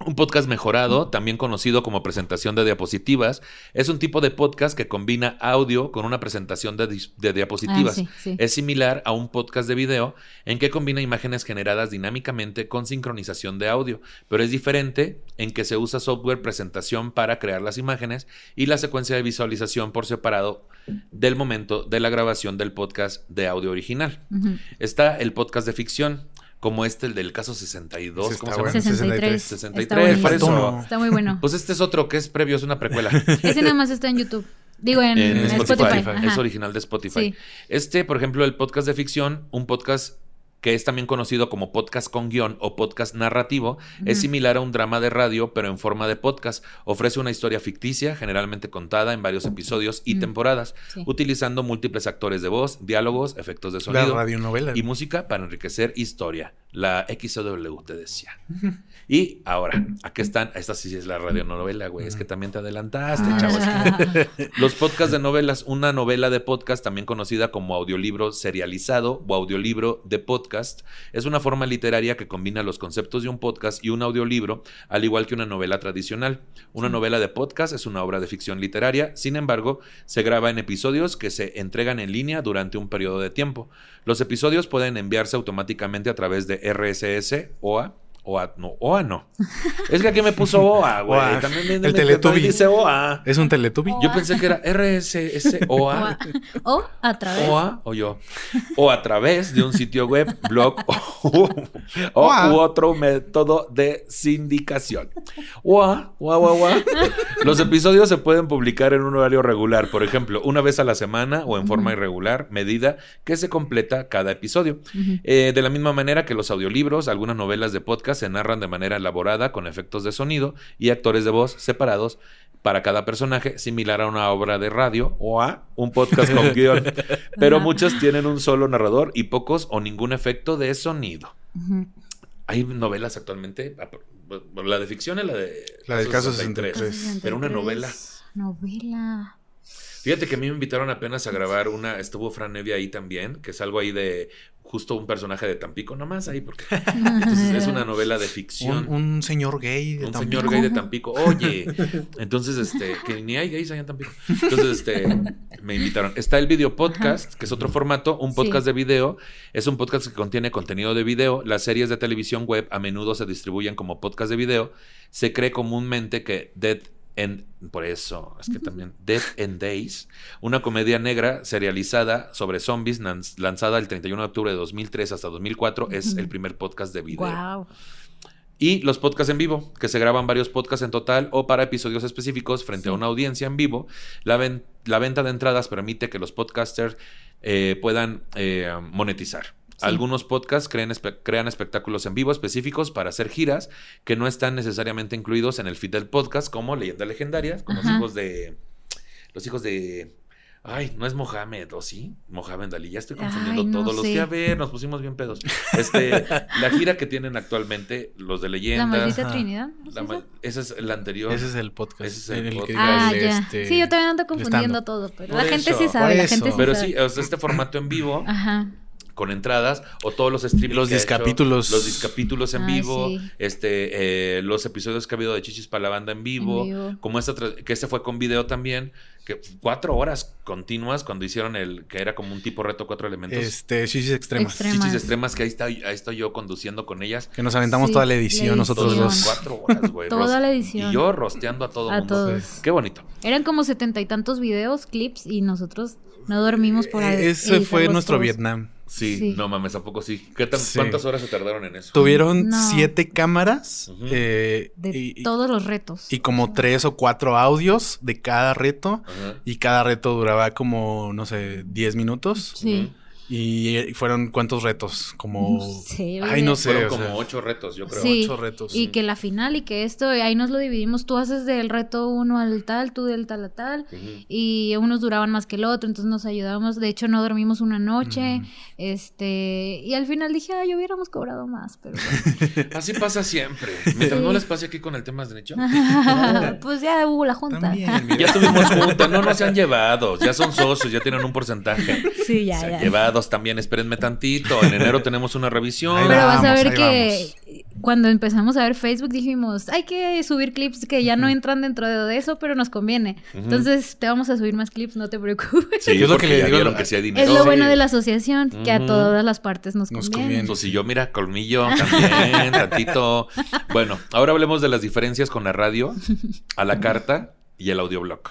Un podcast mejorado, también conocido como presentación de diapositivas, es un tipo de podcast que combina audio con una presentación de, diapositivas. Ah, sí, sí. Es similar a un podcast de video en que combina imágenes generadas dinámicamente con sincronización de audio, pero es diferente en que se usa software presentación para crear las imágenes y la secuencia de visualización por separado del momento de la grabación del podcast de audio original. Está el podcast de ficción, como este, el del caso 62. Ese ¿Cómo está se llama? bueno. 63. 63, Está eso. Está muy bueno. Pues este es otro que es previo, es una precuela. [laughs] Ese nada más está en YouTube. Digo, en, Spotify. Spotify. Es original de Spotify. Sí. Este, por ejemplo, el podcast de ficción, un podcast que es también conocido como podcast con guion o podcast narrativo, es similar a un drama de radio, pero en forma de podcast. Ofrece una historia ficticia, generalmente contada en varios episodios y temporadas, Sí. utilizando múltiples actores de voz, diálogos, efectos de La sonido radionovela. y música para enriquecer historia. La XOW, te decía. [laughs] Y ahora, aquí están. Esta sí es la radionovela, güey. Es que también te adelantaste, chavos. Ah. [laughs] Los podcasts de novelas. Una novela de podcast, también conocida como audiolibro serializado o audiolibro de podcast, es una forma literaria que combina los conceptos de un podcast y un audiolibro, al igual que una novela tradicional. Una novela de podcast es una obra de ficción literaria, sin embargo, se graba en episodios que se entregan en línea durante un periodo de tiempo. Los episodios pueden enviarse automáticamente a través de RSS, OA, OA, no, OA no. Es que aquí me puso OA, [laughs] güey. También me- El me- Teletubby. dice OA. ¿Es un Teletubby? Yo pensé que era RSS OA. O a través. OA o yo. O a través de un sitio web, blog o, o OA. u otro método de sindicación. OA, OA, OA, OA. Los episodios se pueden publicar en un horario regular, por ejemplo, una vez a la semana o en forma irregular, medida que se completa cada episodio. Eh, de la misma manera que los audiolibros, algunas novelas de podcast se narran de manera elaborada con efectos de sonido y actores de voz separados para cada personaje, similar a una obra de radio o a un podcast con [laughs] guion. Pero muchos tienen un solo narrador y pocos o ningún efecto de sonido. Hay novelas actualmente, la de ficción es la de La del caso 63. 63. Pero una novela. Novela. Fíjate que a mí me invitaron apenas a grabar una, estuvo Fran Nevia ahí también, que es algo ahí de justo un personaje de Tampico, nomás ahí, porque [laughs] entonces es una novela de ficción. Un, un señor gay de Un Tampico. señor gay de Tampico. [laughs] Oye, entonces, este, que ni hay gays allá en Tampico. Entonces, este, me invitaron. Está el video podcast, que es otro formato, un Sí. podcast de video. Es un podcast que contiene contenido de video. Las series de televisión web a menudo se distribuyen como podcast de video. Se cree comúnmente que Dead Por eso, es que también Dead End Days, una comedia negra serializada sobre zombies lanz- lanzada el 31 de octubre de 2003 hasta 2004, es el primer podcast de video. Wow. Y los podcasts en vivo, que se graban varios podcasts en total o para episodios específicos frente a una audiencia en vivo. La, ven- la venta de entradas permite que los podcasters eh, puedan eh, monetizar. Sí. Algunos podcasts crean, espe- crean espectáculos en vivo específicos para hacer giras que no están necesariamente incluidos en el feed del podcast, como Leyendas Legendarias, con los hijos de. Los hijos de. Ay, no es Mohamed, ¿o sí? Mohamed Ali, ya estoy confundiendo Ay, no todos. Los fui a ver, nos pusimos bien pedos. Este, [laughs] la gira que tienen actualmente, los de La Leyendas. maldita. Trinidad. ¿es la esa? ma- es el anterior. Ese es el podcast. Ese es el que podcast. diga Ah, el, ya. este, sí, yo también ando confundiendo todo, pero Por la gente sí sabe, la gente sí Pero sabe. sí, o sea, este formato en vivo, Ajá. Con entradas, o todos los streaming. Los hecho, discapítulos. los discapítulos en Ay, vivo, sí. este, eh, los episodios que ha habido de Chichis para la banda en vivo, En vivo. como esta, que este fue con video también, que cuatro horas continuas cuando hicieron el, que era como un tipo reto cuatro elementos. Este, chichis extremas. Extrema. Chichis extremas. que ahí, está, ahí estoy yo conduciendo con ellas. Que nos aventamos Sí, toda la edición la nosotros dos. Cuatro horas, güey. [laughs] Toda la edición. Y yo rosteando a todo A mundo. todos. Qué bonito. Eran como setenta y tantos videos, clips, y nosotros no dormimos por ahí. Eh, Ese fue nuestro Vietnam. Sí, Sí. no mames, ¿a poco sí? ¿Qué tan- Sí. ¿Cuántas horas se tardaron en eso? Tuvieron No. siete cámaras eh, De y, todos los retos. y como tres o cuatro audios de cada reto. Ajá. Y cada reto duraba como, no sé, 10 minutos. Sí. Y fueron cuántos retos? Como... No sé, Ay, no sé. Fueron o como sea, ocho retos, yo creo. Sí. ocho retos. Y que la final y que esto, ahí nos lo dividimos. Tú haces del reto uno al tal, tú del tal a tal. Y unos duraban más que el otro, entonces nos ayudábamos. De hecho, no dormimos una noche. Este. Y al final dije, ay, hubiéramos cobrado más, pero bueno. [laughs] Así pasa siempre. Mientras Sí. no les pase aquí con el tema de nicho. [laughs] pues ya hubo la junta. También. [laughs] Ya tuvimos junta, no nos han llevado, ya son socios, ya tienen un porcentaje. sí, ya, Se han ya. También, espérenme tantito. En enero tenemos una revisión. Ahí Pero vas a ver que cuando empezamos a ver Facebook dijimos, hay que subir clips que ya no entran dentro de eso, pero nos conviene. Entonces te vamos a subir más clips, no te preocupes. Sí, Es lo que le digo, que Es Sí. bueno de la asociación, que a todas las partes nos Nos conviene. conviene. Si yo, mira, colmillo también, tantito. Bueno, ahora hablemos de las diferencias con la radio, a la carta y el audioblog.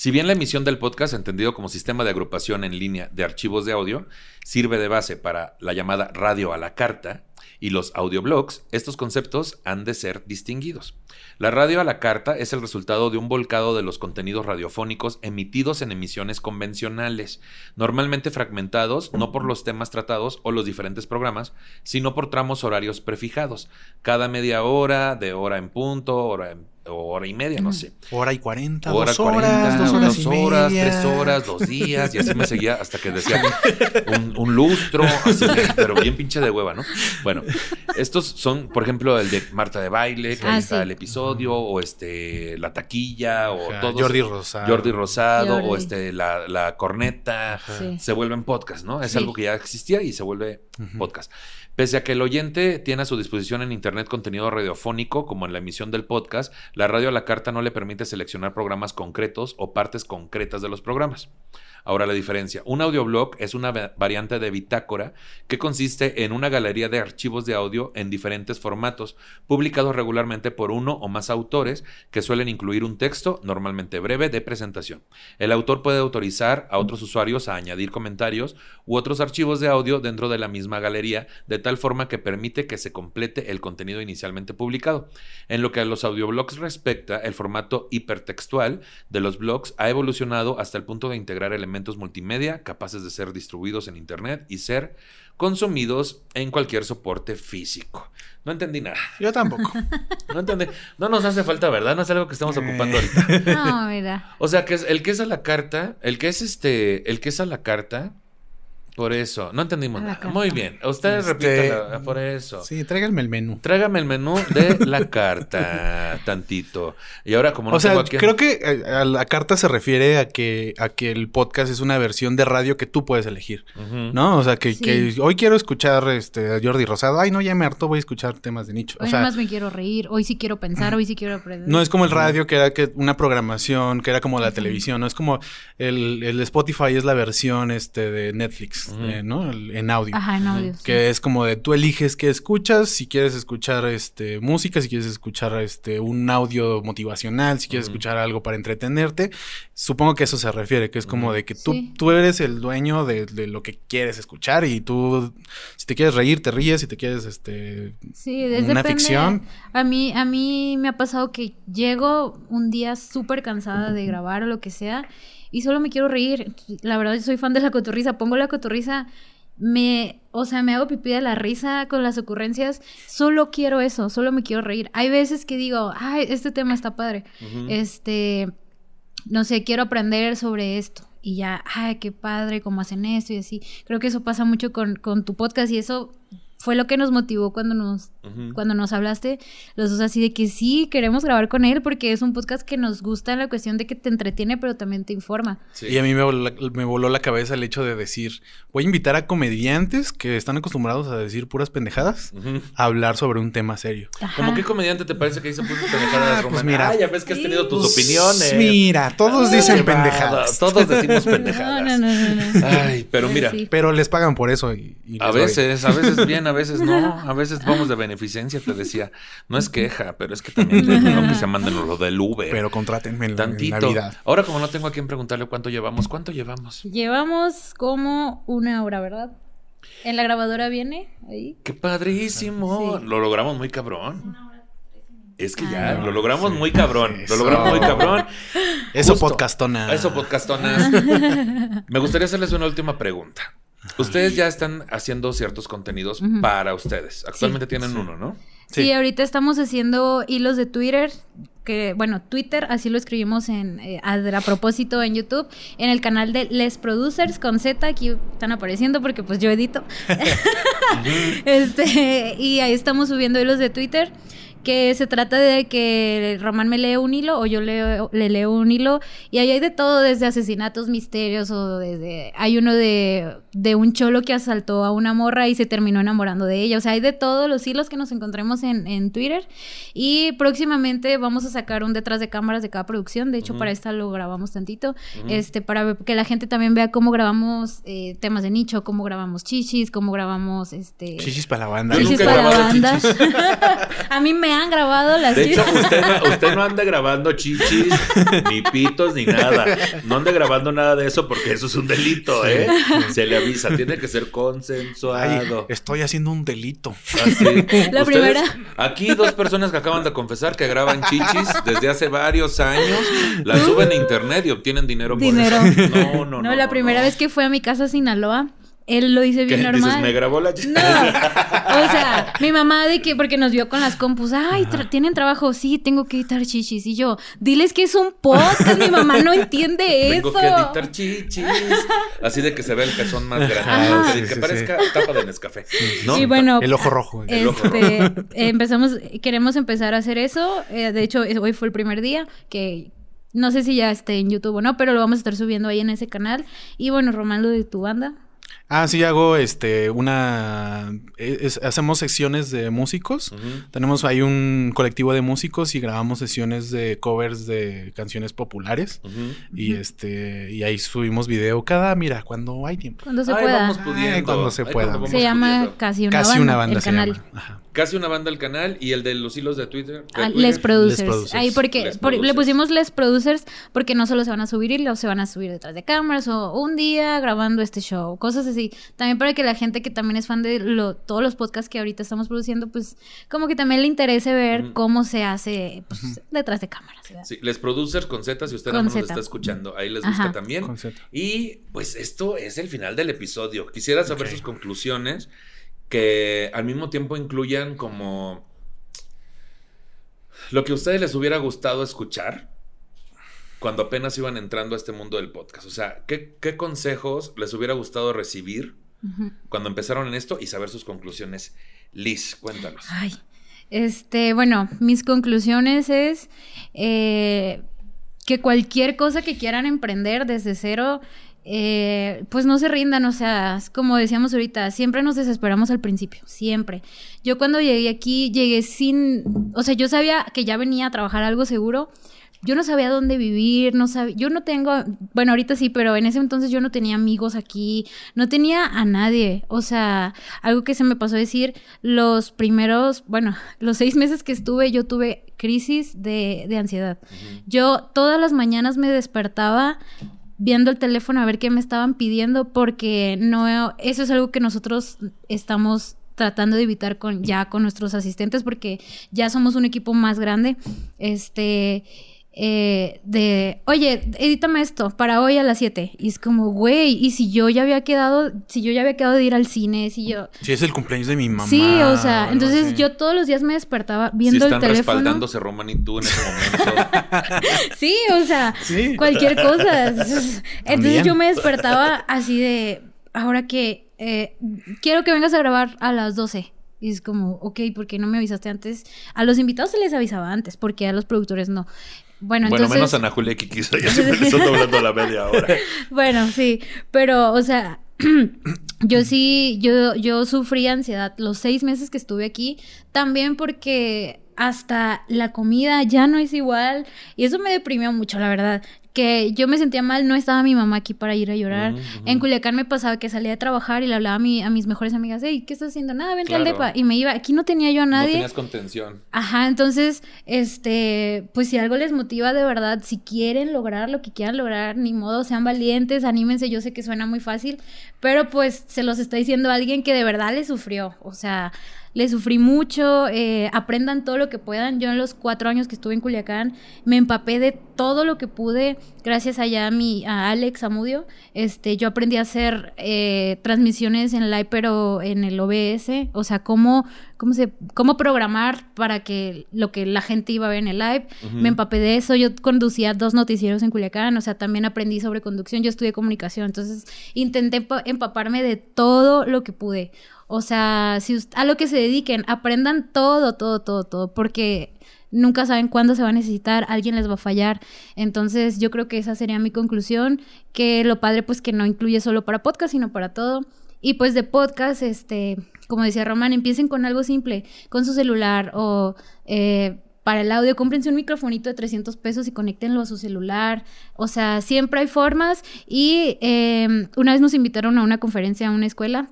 Si bien la emisión del podcast, entendido como sistema de agrupación en línea de archivos de audio, sirve de base para la llamada radio a la carta y los audioblogs, estos conceptos han de ser distinguidos. La radio a la carta es el resultado de un volcado de los contenidos radiofónicos emitidos en emisiones convencionales, normalmente fragmentados no por los temas tratados o los diferentes programas, sino por tramos horarios prefijados. Cada media hora, de hora en punto, hora en o hora y media, no sé. Hora y cuarenta, Hora dos horas, dos horas, y horas, media. tres horas, dos días, y así me seguía hasta que decía un, un lustro, así, pero bien pinche de hueva, ¿no? Bueno, estos son, por ejemplo, el de Marta de Baile, que Ah, ahí episodio, o este, La Taquilla, o Ajá, todos. Jordi Rosado. Jordi Rosado, o este, la, la corneta, Sí. se vuelven podcast, ¿no? Es Sí. algo que ya existía y se vuelve podcast. Pese a que el oyente tiene a su disposición en Internet contenido radiofónico, como en la emisión del podcast, la radio a la carta no le permite seleccionar programas concretos o partes concretas de los programas. Ahora la diferencia. Un audioblog es una va- variante de bitácora que consiste en una galería de archivos de audio en diferentes formatos, publicados regularmente por uno o más autores que suelen incluir un texto, normalmente breve, de presentación. El autor puede autorizar a otros usuarios a añadir comentarios u otros archivos de audio dentro de la misma galería, de tal forma que permite que se complete el contenido inicialmente publicado. En lo que a los audioblogs respecta, el formato hipertextual de los blogs ha evolucionado hasta el punto de integrar elementos multimedia capaces de ser distribuidos en Internet y ser consumidos en cualquier soporte físico. No entendí nada. Yo tampoco. [laughs] No entendí. No nos hace falta, ¿verdad? No es algo que estamos ocupando Eh. ahorita. [laughs] No, mira. O sea, que es el que es a la carta, el que es este, el que es a la carta, por eso, no entendimos A la nada. carta. Muy bien, ustedes Este, repítanlo, por eso. Sí, tráiganme el menú. Trágame el menú de la [laughs] carta, tantito. Y ahora, como no o sea, tengo aquí... creo que eh, a la carta se refiere a que, a que el podcast es una versión de radio que tú puedes elegir. ¿no? O sea, que, Sí. que hoy quiero escuchar este, a Jordi Rosado. Ay, no, ya me harto, voy a escuchar temas de nicho. O Hoy sea, más me quiero reír, hoy sí quiero pensar, hoy sí quiero aprender. no es como el radio, que era que una programación, que era como la televisión, no es como el, el Spotify es la versión este, de Netflix, Eh, ¿no? El- en audio. Ajá, en audio. sí. Que es como de tú eliges qué escuchas, si quieres escuchar este música, si quieres escuchar este un audio motivacional, si quieres escuchar algo para entretenerte. Supongo que eso se refiere, que es como de que tú, Sí. tú eres el dueño de, de lo que quieres escuchar y tú, si te quieres reír, te ríes, si te quieres, este... Sí, una depende- ficción. A mí, a mí me ha pasado que llego un día súper cansada de grabar o lo que sea y solo me quiero reír. La verdad, yo soy fan de la cotorriza. Pongo la cotorriza, me, o sea, me hago pipí de la risa con las ocurrencias. Solo quiero eso, solo me quiero reír. Hay veces que digo, ay, este tema está padre. Este, no sé, quiero aprender sobre esto. Y ya, ay, qué padre, cómo hacen esto y así. Creo que eso pasa mucho con, con tu podcast y eso fue lo que nos motivó cuando nos, cuando nos hablaste, los dos así de que sí, queremos grabar con él porque es un podcast que nos gusta en la cuestión de que te entretiene pero también te informa. Sí. Y a mí me voló, la, me voló la cabeza el hecho de decir, voy a invitar a comediantes que están acostumbrados a decir puras pendejadas a hablar sobre un tema serio. ¿Cómo Ajá. qué comediante te parece que dice putas pendejadas, Ah, Román? pues mira. Ah, ya ves que has Sí. tenido tus Pues, opiniones. Mira, todos Ah, dicen pendejadas. Todos decimos No, pendejadas. [laughs] no, no, no. no. Ay, pero mira, Sí. Pero les pagan por eso. Y, y A veces, a veces bien, a veces no, [laughs] a veces vamos de beneficencia, te decía. No es queja, pero es que también [laughs] tengo que se manden lo del Uber. Pero contrátenme en, la- en Tantito. Navidad. Ahora, como no tengo a quien preguntarle cuánto llevamos, ¿cuánto llevamos? Llevamos como una hora, ¿verdad? En la grabadora viene ahí. ¡Qué padrísimo! Sí. Lo logramos muy cabrón. Es que ya, Ah. lo logramos muy cabrón. Eso. Lo logramos muy cabrón. Eso Justo. podcastona. Eso, podcastonas. [laughs] Me gustaría hacerles una última pregunta. Ustedes ya están haciendo ciertos contenidos para ustedes. Actualmente Sí. tienen uno, ¿no? Sí. Sí. ahorita estamos haciendo hilos de Twitter, que bueno, Twitter, así lo escribimos en, eh, a, a propósito en YouTube, en el canal de Les Producers con Z, aquí están apareciendo porque pues yo edito. [laughs] [laughs] este, y ahí estamos subiendo hilos de Twitter que se trata de que Román me lee un hilo o yo leo- le leo un hilo y ahí hay de todo, desde asesinatos misterios o desde... Hay uno de, de un cholo que asaltó a una morra y se terminó enamorando de ella, o sea, hay de todos los hilos que nos encontremos en, en Twitter y próximamente vamos a sacar un detrás de cámaras de cada producción, de hecho para esta lo grabamos tantito, Ujú. este para que la gente también vea cómo grabamos eh, temas de nicho, cómo grabamos chichis, cómo grabamos este... Chichis para la banda. Chichis para la banda. [laughs] a mí me han grabado las De hecho, [laughs] usted no, usted no anda grabando chichis, ni pitos, ni nada. No anda grabando nada de eso porque eso es un delito, ¿eh? Se le avisa, tiene que ser Ay, consensuado. estoy haciendo un delito. Así. La Ustedes- primera. Aquí dos personas que acaban de confesar que graban chichis desde hace varios años, las suben a internet y obtienen dinero por Dinero. eso. No, no, no. No, la no, primera no. vez que fue a mi casa a Sinaloa, él lo dice bien ¿Qué? normal. Dices, me grabó la... No, [laughs] o sea, mi mamá de que, porque nos vio con las compus, ay, tra- ¿tienen trabajo? Sí, tengo que editar chichis. Y yo, diles que es un podcast, mi mamá no entiende [laughs] Tengo eso. que editar chichis. Así de que se vea el pezón más grande. Que, Sí, que sí, parezca tapa de Nescafé. ¿no? Y bueno, El ojo rojo. El ojo este, eh, empezamos, queremos empezar a hacer eso. eh, de hecho, hoy fue el primer día que no sé si ya esté en YouTube o no, pero lo vamos a estar subiendo ahí en ese canal. Y bueno, Román, lo de tu banda. Ah, sí, hago este una. es- hacemos secciones de músicos. Tenemos ahí un colectivo de músicos y grabamos sesiones de covers de canciones populares. Ujú. Y este. Y ahí subimos video cada, mira, cuando hay tiempo. Cuando se Ay, pueda. vamos pudiendo. Ay, cuando se Ay, pueda. cuando Se llama pudiendo. Casi una Casi banda. una banda el se canal. llama. Ajá. Casi una banda al canal y el de los hilos de Twitter. de Ah, Twitter. Les producers. Les Producers. Ahí porque Les por- le pusimos Les Producers porque no solo se van a subir hilos, se van a subir detrás de cámaras o un día grabando este show, cosas así. También para que la gente que también es fan de lo- todos los podcasts que ahorita estamos produciendo, pues como que también le interese ver cómo se hace pues, detrás de cámaras. ¿verdad? Sí, les producers con Z, si usted no nos está escuchando, ahí les Ajá. busca también. Con Z. Y pues esto es el final del episodio. Quisiera saber sus conclusiones que al mismo tiempo incluyan como lo que a ustedes les hubiera gustado escuchar cuando apenas iban entrando a este mundo del podcast. O sea, ¿qué, qué consejos les hubiera gustado recibir cuando empezaron en esto y saber sus conclusiones? Liz, cuéntanos. Ay, este, bueno, mis conclusiones es eh, que cualquier cosa que quieran emprender desde cero, eh, pues no se rindan, o sea, como decíamos ahorita, siempre nos desesperamos al principio, siempre. Yo cuando llegué aquí, llegué sin, o sea, yo sabía que ya venía a trabajar algo seguro. Yo no sabía dónde vivir, no sabía, yo no tengo, bueno, ahorita sí, pero en ese entonces yo no tenía amigos aquí, no tenía a nadie, o sea, algo que se me pasó a decir, los primeros, bueno, [laughs] los seis meses que estuve, yo tuve crisis de, de ansiedad. Yo todas las mañanas me despertaba viendo el teléfono a ver qué me estaban pidiendo porque no eso es algo que nosotros estamos tratando de evitar con ya con nuestros asistentes porque ya somos un equipo más grande. Este eh, de oye edítame esto para hoy a las 7 y es como güey y si yo ya había quedado si yo ya había quedado de ir al cine si yo Sí, es el cumpleaños de mi mamá. sí o sea entonces así. yo todos los días me despertaba Si viendo están el teléfono respaldándose Roman y tú en ese momento. [laughs] Sí, o sea, Sí. cualquier cosa. [laughs] Entonces También. yo me despertaba así de, ahora que eh, quiero que vengas a grabar a las 12. Y es como, ok, ¿por qué no me avisaste antes? A los invitados se les avisaba antes, porque a los productores no. Bueno, bueno, entonces... menos Ana Julia que quiso. Ya siempre [laughs] le están doblando a la media hora. [laughs] Bueno, sí, pero, o sea, [clears throat] yo sí, yo, yo sufrí ansiedad los seis meses que estuve aquí, también porque hasta la comida ya no es igual, y eso me deprimió mucho, la verdad, que yo me sentía mal, no estaba mi mamá aquí para ir a llorar. Ujú. En Culiacán me pasaba que salía de trabajar y le hablaba a, mi- a mis mejores amigas, hey, ¿qué estás haciendo? Nada, vente al Claro. depa. Y me iba, aquí no tenía yo a No nadie. tenías contención. Ajá, entonces, este, pues si algo les motiva de verdad, si quieren lograr lo que quieran lograr, ni modo, sean valientes, anímense, yo sé que suena muy fácil, pero pues se los está diciendo alguien que de verdad le sufrió, o sea, le sufrí mucho, eh, aprendan todo lo que puedan, yo en los cuatro años que estuve en Culiacán me empapé de todo lo que pude, gracias allá a mi, a Alex Amudio, este, yo aprendí a hacer eh, transmisiones en live, pero en el OBS, o sea, cómo, cómo se, cómo programar para que lo que la gente iba a ver en el live, me empapé de eso, yo conducía dos noticieros en Culiacán, o sea, también aprendí sobre conducción, yo estudié comunicación, entonces intenté empa- empaparme de todo lo que pude. O sea, si a lo que se dediquen, aprendan todo, todo, todo, todo, porque nunca saben cuándo se va a necesitar, alguien les va a fallar. Entonces, yo creo que esa sería mi conclusión, que lo padre pues que no incluye solo para podcast, sino para todo. Y pues de podcast, este, como decía Román, empiecen con algo simple, con su celular o eh, para el audio, cómprense un microfonito de 300 pesos y conéctenlo a su celular. O sea, siempre hay formas. Y eh, una vez nos invitaron a una conferencia a una escuela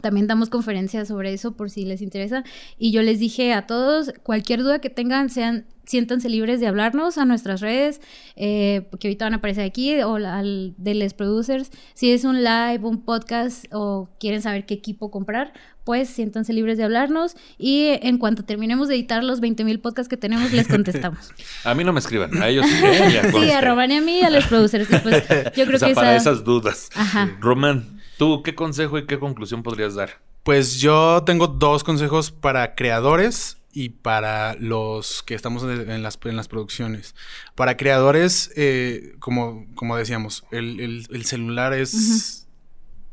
también damos conferencias sobre eso por si les interesa. Y yo les dije a todos, cualquier duda que tengan, sean, siéntanse libres de hablarnos a nuestras redes, eh, que ahorita van a aparecer aquí, o al de Les Producers. Si es un live, un podcast, o quieren saber qué equipo comprar, pues siéntanse libres de hablarnos. Y en cuanto terminemos de editar los 20 mil podcasts que tenemos, les contestamos. [laughs] A mí no me escriban, a ellos sí. [laughs] ¿eh? Sí, a Román y a mí a Les Producers. Y pues [laughs] yo creo o sea, que para esa- esas dudas. Ajá. Román, ¿Tú qué consejo y qué conclusión podrías dar? Pues yo tengo dos consejos para creadores y para los que estamos en las, en las producciones. Para creadores, eh, como, como decíamos, el, celular es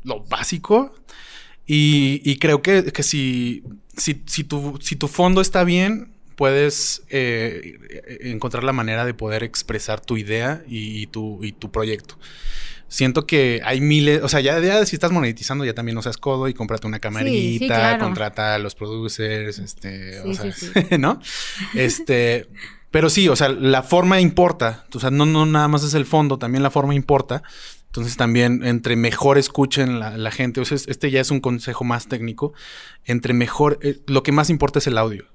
lo básico. Y, creo que, si, si, si, tu, si tu fondo está bien, puedes eh, encontrar la manera de poder expresar tu idea y, tu, y tu proyecto siento que hay miles, o sea, ya, si estás monetizando, ya también no seas codo y cómprate una camarita, contrata a los producers, este, o sea, [laughs] ¿no? Este, pero sí, o sea, la forma importa, o sea, no, no nada más es el fondo, también la forma importa. Entonces también entre mejor escuchen la, la gente, o sea, este ya es un consejo más técnico, entre mejor, eh, lo que más importa es el audio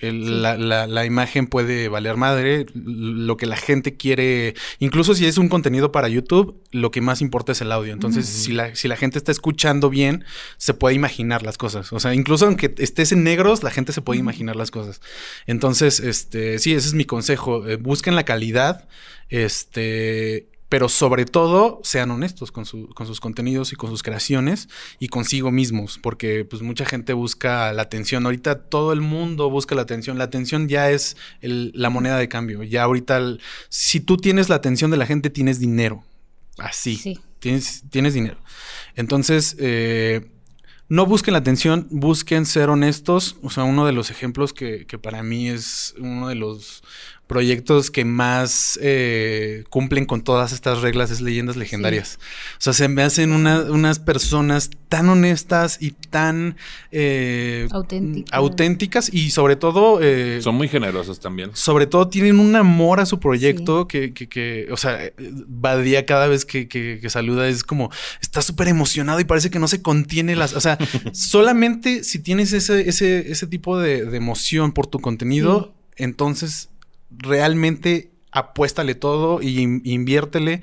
la, la, imagen puede valer madre, lo que la gente quiere, incluso si es un contenido para YouTube, lo que más importa es el audio. Entonces, si, la, si la gente está escuchando bien, se puede imaginar las cosas. O sea, incluso aunque estés en negros, la gente se puede imaginar las cosas. Entonces, este, sí, ese es mi consejo. Eh, busquen la calidad. Este, pero sobre todo sean honestos con, con, sus contenidos y con sus creaciones y consigo mismos, porque pues mucha gente busca la atención. Ahorita todo el mundo busca la atención. La atención ya es la moneda de cambio. Ya ahorita, si tú tienes la atención de la gente, tienes dinero. Así. Sí. Tienes, tienes dinero. Entonces, eh, no busquen la atención, busquen ser honestos. O sea, uno de los ejemplos que, que para mí es uno de los proyectos que más eh, cumplen con todas estas reglas es leyendas legendarias. O sea, se me hacen unas personas tan honestas y tan eh, auténticas. y sobre todo... Eh, Son muy generosos también. Sobre todo tienen un amor a su proyecto que, que, que, o sea, Badía cada vez que, que, saluda es como, está súper emocionado y parece que no se contiene las... O sea, [laughs] solamente si tienes ese, ese, ese tipo de, de emoción por tu contenido, entonces realmente apuéstale todo y inviértele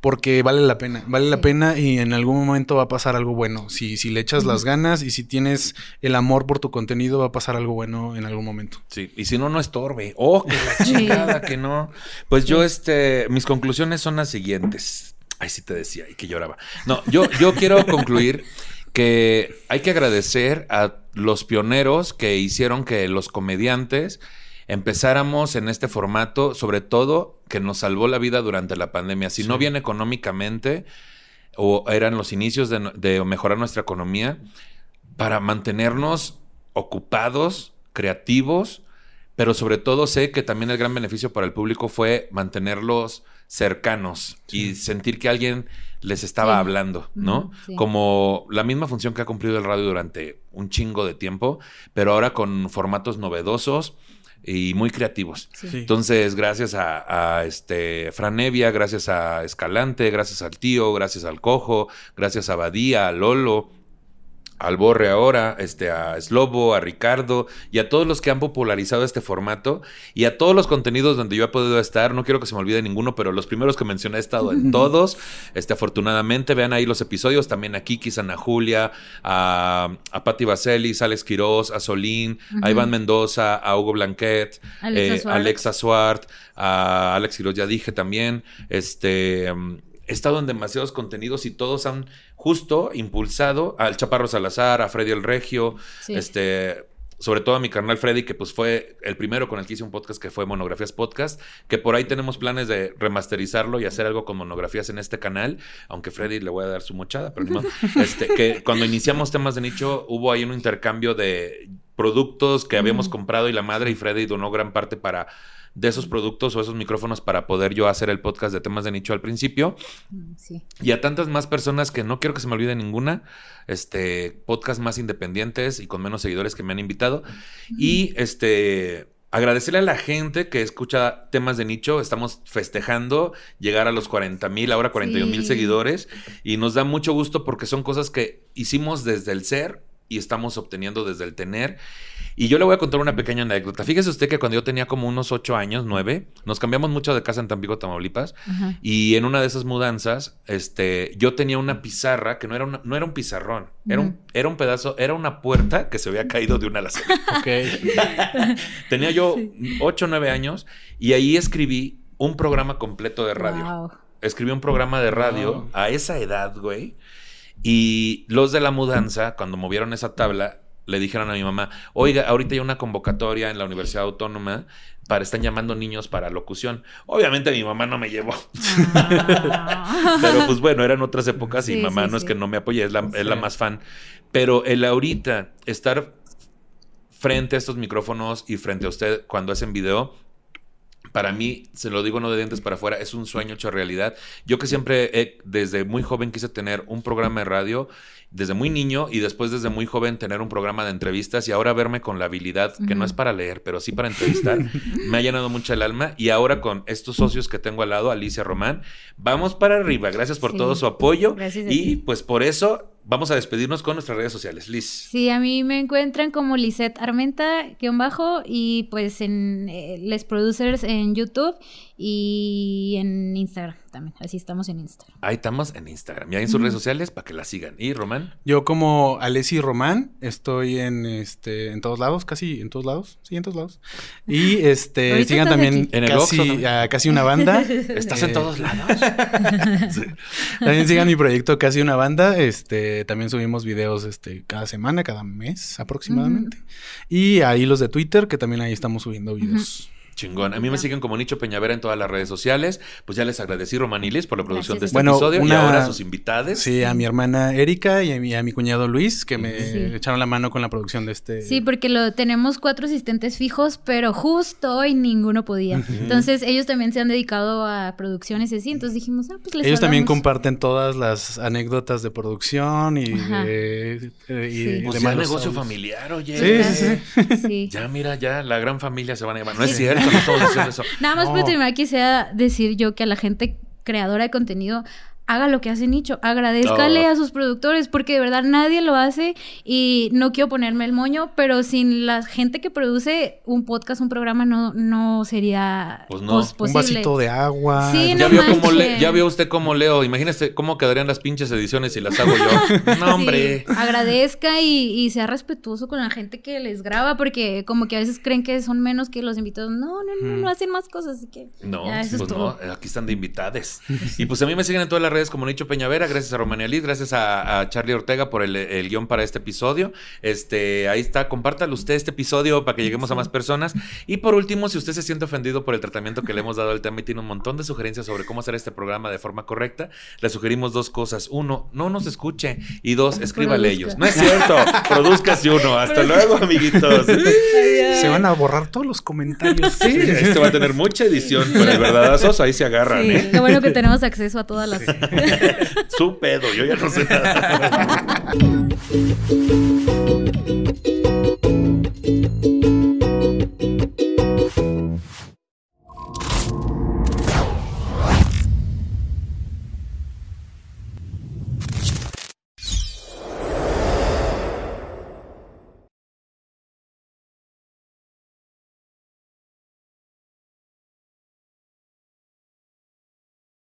porque vale la pena, vale la pena y en algún momento va a pasar algo bueno. Si, si le echas las ganas y si tienes el amor por tu contenido, va a pasar algo bueno en algún momento. Sí, y si no, no estorbe. Oh, que la [laughs] chingada, que no. Pues yo, este, mis conclusiones son las siguientes. Ay, sí te decía, y que lloraba. No, yo, yo quiero concluir que hay que agradecer a los pioneros que hicieron que los comediantes empezáramos en este formato, sobre todo que nos salvó la vida durante la pandemia. Si no bien económicamente, o eran los inicios de, mejorar nuestra economía, para mantenernos ocupados, creativos, pero sobre todo sé que también el gran beneficio para el público fue mantenerlos cercanos y sentir que alguien les estaba hablando, ¿no? Como la misma función que ha cumplido el radio durante un chingo de tiempo, pero ahora con formatos novedosos, y muy creativos. Entonces, gracias a, a, este Fran Nevia, gracias a Escalante, gracias al tío, gracias al Cojo, gracias a Badía, a Lolo, al Borre ahora, este, a Slobo, a Ricardo y a todos los que han popularizado este formato y a todos los contenidos donde yo he podido estar. No quiero que se me olvide ninguno, pero los primeros que mencioné he estado en [laughs] todos. Este, afortunadamente, vean ahí los episodios. También a Kiki, a Julia, a, a Patti Vaselis, a Alex Quiroz, a Solín, a Iván Mendoza, a Hugo Blanquet, Alexa, eh, Alexa Swart, a Alex Quiroz, ya dije también. Este he estado en demasiados contenidos y todos han justo impulsado al Chaparro Salazar, a Freddy el Regio, este, sobre todo a mi carnal Freddy, que pues fue el primero con el que hice un podcast que fue Monografías Podcast, que por ahí tenemos planes de remasterizarlo y hacer algo con monografías en este canal, aunque Freddy le voy a dar su mochada, pero no, [laughs] este, que cuando iniciamos temas de nicho hubo ahí un intercambio de productos que habíamos comprado y la madre y Freddy donó gran parte para de esos productos o esos micrófonos para poder yo hacer el podcast de temas de nicho al principio. Mm, y a tantas más personas que no quiero que se me olvide ninguna, este, podcast más independientes y con menos seguidores que me han invitado. Y este, agradecerle a la gente que escucha temas de nicho. Estamos festejando llegar a los 40 mil, ahora 41 mil seguidores. Y nos da mucho gusto porque son cosas que hicimos desde el ser y estamos obteniendo desde el tener. Y yo le voy a contar una pequeña anécdota. Fíjese usted que cuando yo tenía como unos ocho años, nueve, nos cambiamos mucho de casa en Tampico, Tamaulipas. Y en una de esas mudanzas, este, yo tenía una pizarra que no era, no era un pizarrón, era, un, era un pedazo, era una puerta que se había caído de una [laughs] alacena. [laughs] tenía yo ocho o nueve años y ahí escribí un programa completo de radio. Escribí un programa de radio a esa edad, güey. Y los de la mudanza, cuando movieron esa tabla, le dijeron a mi mamá, oiga, ahorita hay una convocatoria en la Universidad Autónoma para están llamando niños para locución. Obviamente mi mamá no me llevó. Ah. [laughs] Pero pues bueno, eran otras épocas y Sí, mamá sí, no es que no me apoye, es la, es la más fan. Pero el ahorita estar frente a estos micrófonos y frente a usted cuando hacen video, para mí, se lo digo no de dientes para afuera, es un sueño hecho realidad. Yo que siempre, he- desde muy joven, quise tener un programa de radio, desde muy niño y después desde muy joven tener un programa de entrevistas y ahora verme con la habilidad, que no es para leer, pero sí para entrevistar, [laughs] me ha llenado mucho el alma y ahora con estos socios que tengo al lado, Alicia Román, vamos para arriba. Gracias por Sí. todo su apoyo Gracias y pues por eso vamos a despedirnos con nuestras redes sociales. Liz. Sí, a mí me encuentran como Lisette Armenta, guion bajo, y pues en eh, Les Producers en YouTube y en Instagram también. Así estamos en Instagram. Ahí estamos en Instagram y ahí en sus redes sociales para que la sigan. Y Román. Yo como Alessi Román estoy en este en todos lados, casi en todos lados, sí, en todos lados. Y este sigan también aquí. En el casi, Oxxo, ¿no? a casi una banda. [laughs] ¿Estás Eh, en todos lados? [laughs] Sí. También sigan mi proyecto Casi una banda. Este, también subimos videos este cada semana, cada mes aproximadamente. Y ahí los de Twitter, que también ahí estamos subiendo videos. Chingón. A mí me siguen como Nicho Peñavera en todas las redes sociales. Pues ya les agradecí, Román y Liz, por la producción de este Bueno, episodio. Y una- ahora a sus invitados. Sí, a mi hermana Erika y a mi, a mi cuñado Luis, que me Sí. echaron la mano con la producción de este. Sí, porque lo tenemos cuatro asistentes fijos, pero justo hoy ninguno podía. Entonces ellos también se han dedicado a producciones y así. Entonces dijimos, ah, pues les Ellos también comparten todas las anécdotas de producción y Ajá. de, eh, y Sí. de Pues negocio audios. familiar, oye. Sí, sí, sí. Sí. Ya, mira, ya la gran familia se van a llamar. No es cierto, no estamos diciendo eso. [laughs] Nada más No. por terminar, quisiera decir yo que a la gente creadora de contenido haga lo que hace Nicho, agradezcale Oh. a sus productores, porque de verdad nadie lo hace y no quiero ponerme el moño, pero sin la gente que produce un podcast, un programa, no, no sería Pues no. pos- Un posible. vasito de agua. Sí, Ya no vio, cómo le- manches. ya vio usted cómo leo. Imagínese cómo quedarían las pinches ediciones si las hago yo. [laughs] No, hombre. Sí, agradezca y, y sea respetuoso con la gente que les graba, porque como que a veces creen que son menos que los invitados. No, no, no, no hacen más cosas, así que No, ya, eso pues es todo. no, aquí están de invitades. Y pues a mí me siguen en todas las redes como Nicho Peñavera, gracias a Romania Liz, gracias a, a Charlie Ortega por el, el guion para este episodio. Este, ahí está, compártalo usted este episodio para que lleguemos a más personas. Y por último, si usted se siente ofendido por el tratamiento que le hemos dado al tema y tiene un montón de sugerencias sobre cómo hacer este programa de forma correcta, le sugerimos dos cosas. Uno, no nos escuche. Y dos, escríbale Produzca. ellos. No es cierto, [laughs] produzcase uno. Hasta luego, amiguitos. [laughs] Se van a borrar todos los comentarios. Sí, este va a tener mucha edición, pero el verdadazo ahí se agarran, Sí, ¿eh? qué bueno que tenemos acceso a todas las... [laughs] Su pedo, yo ya no sé nada. [laughs]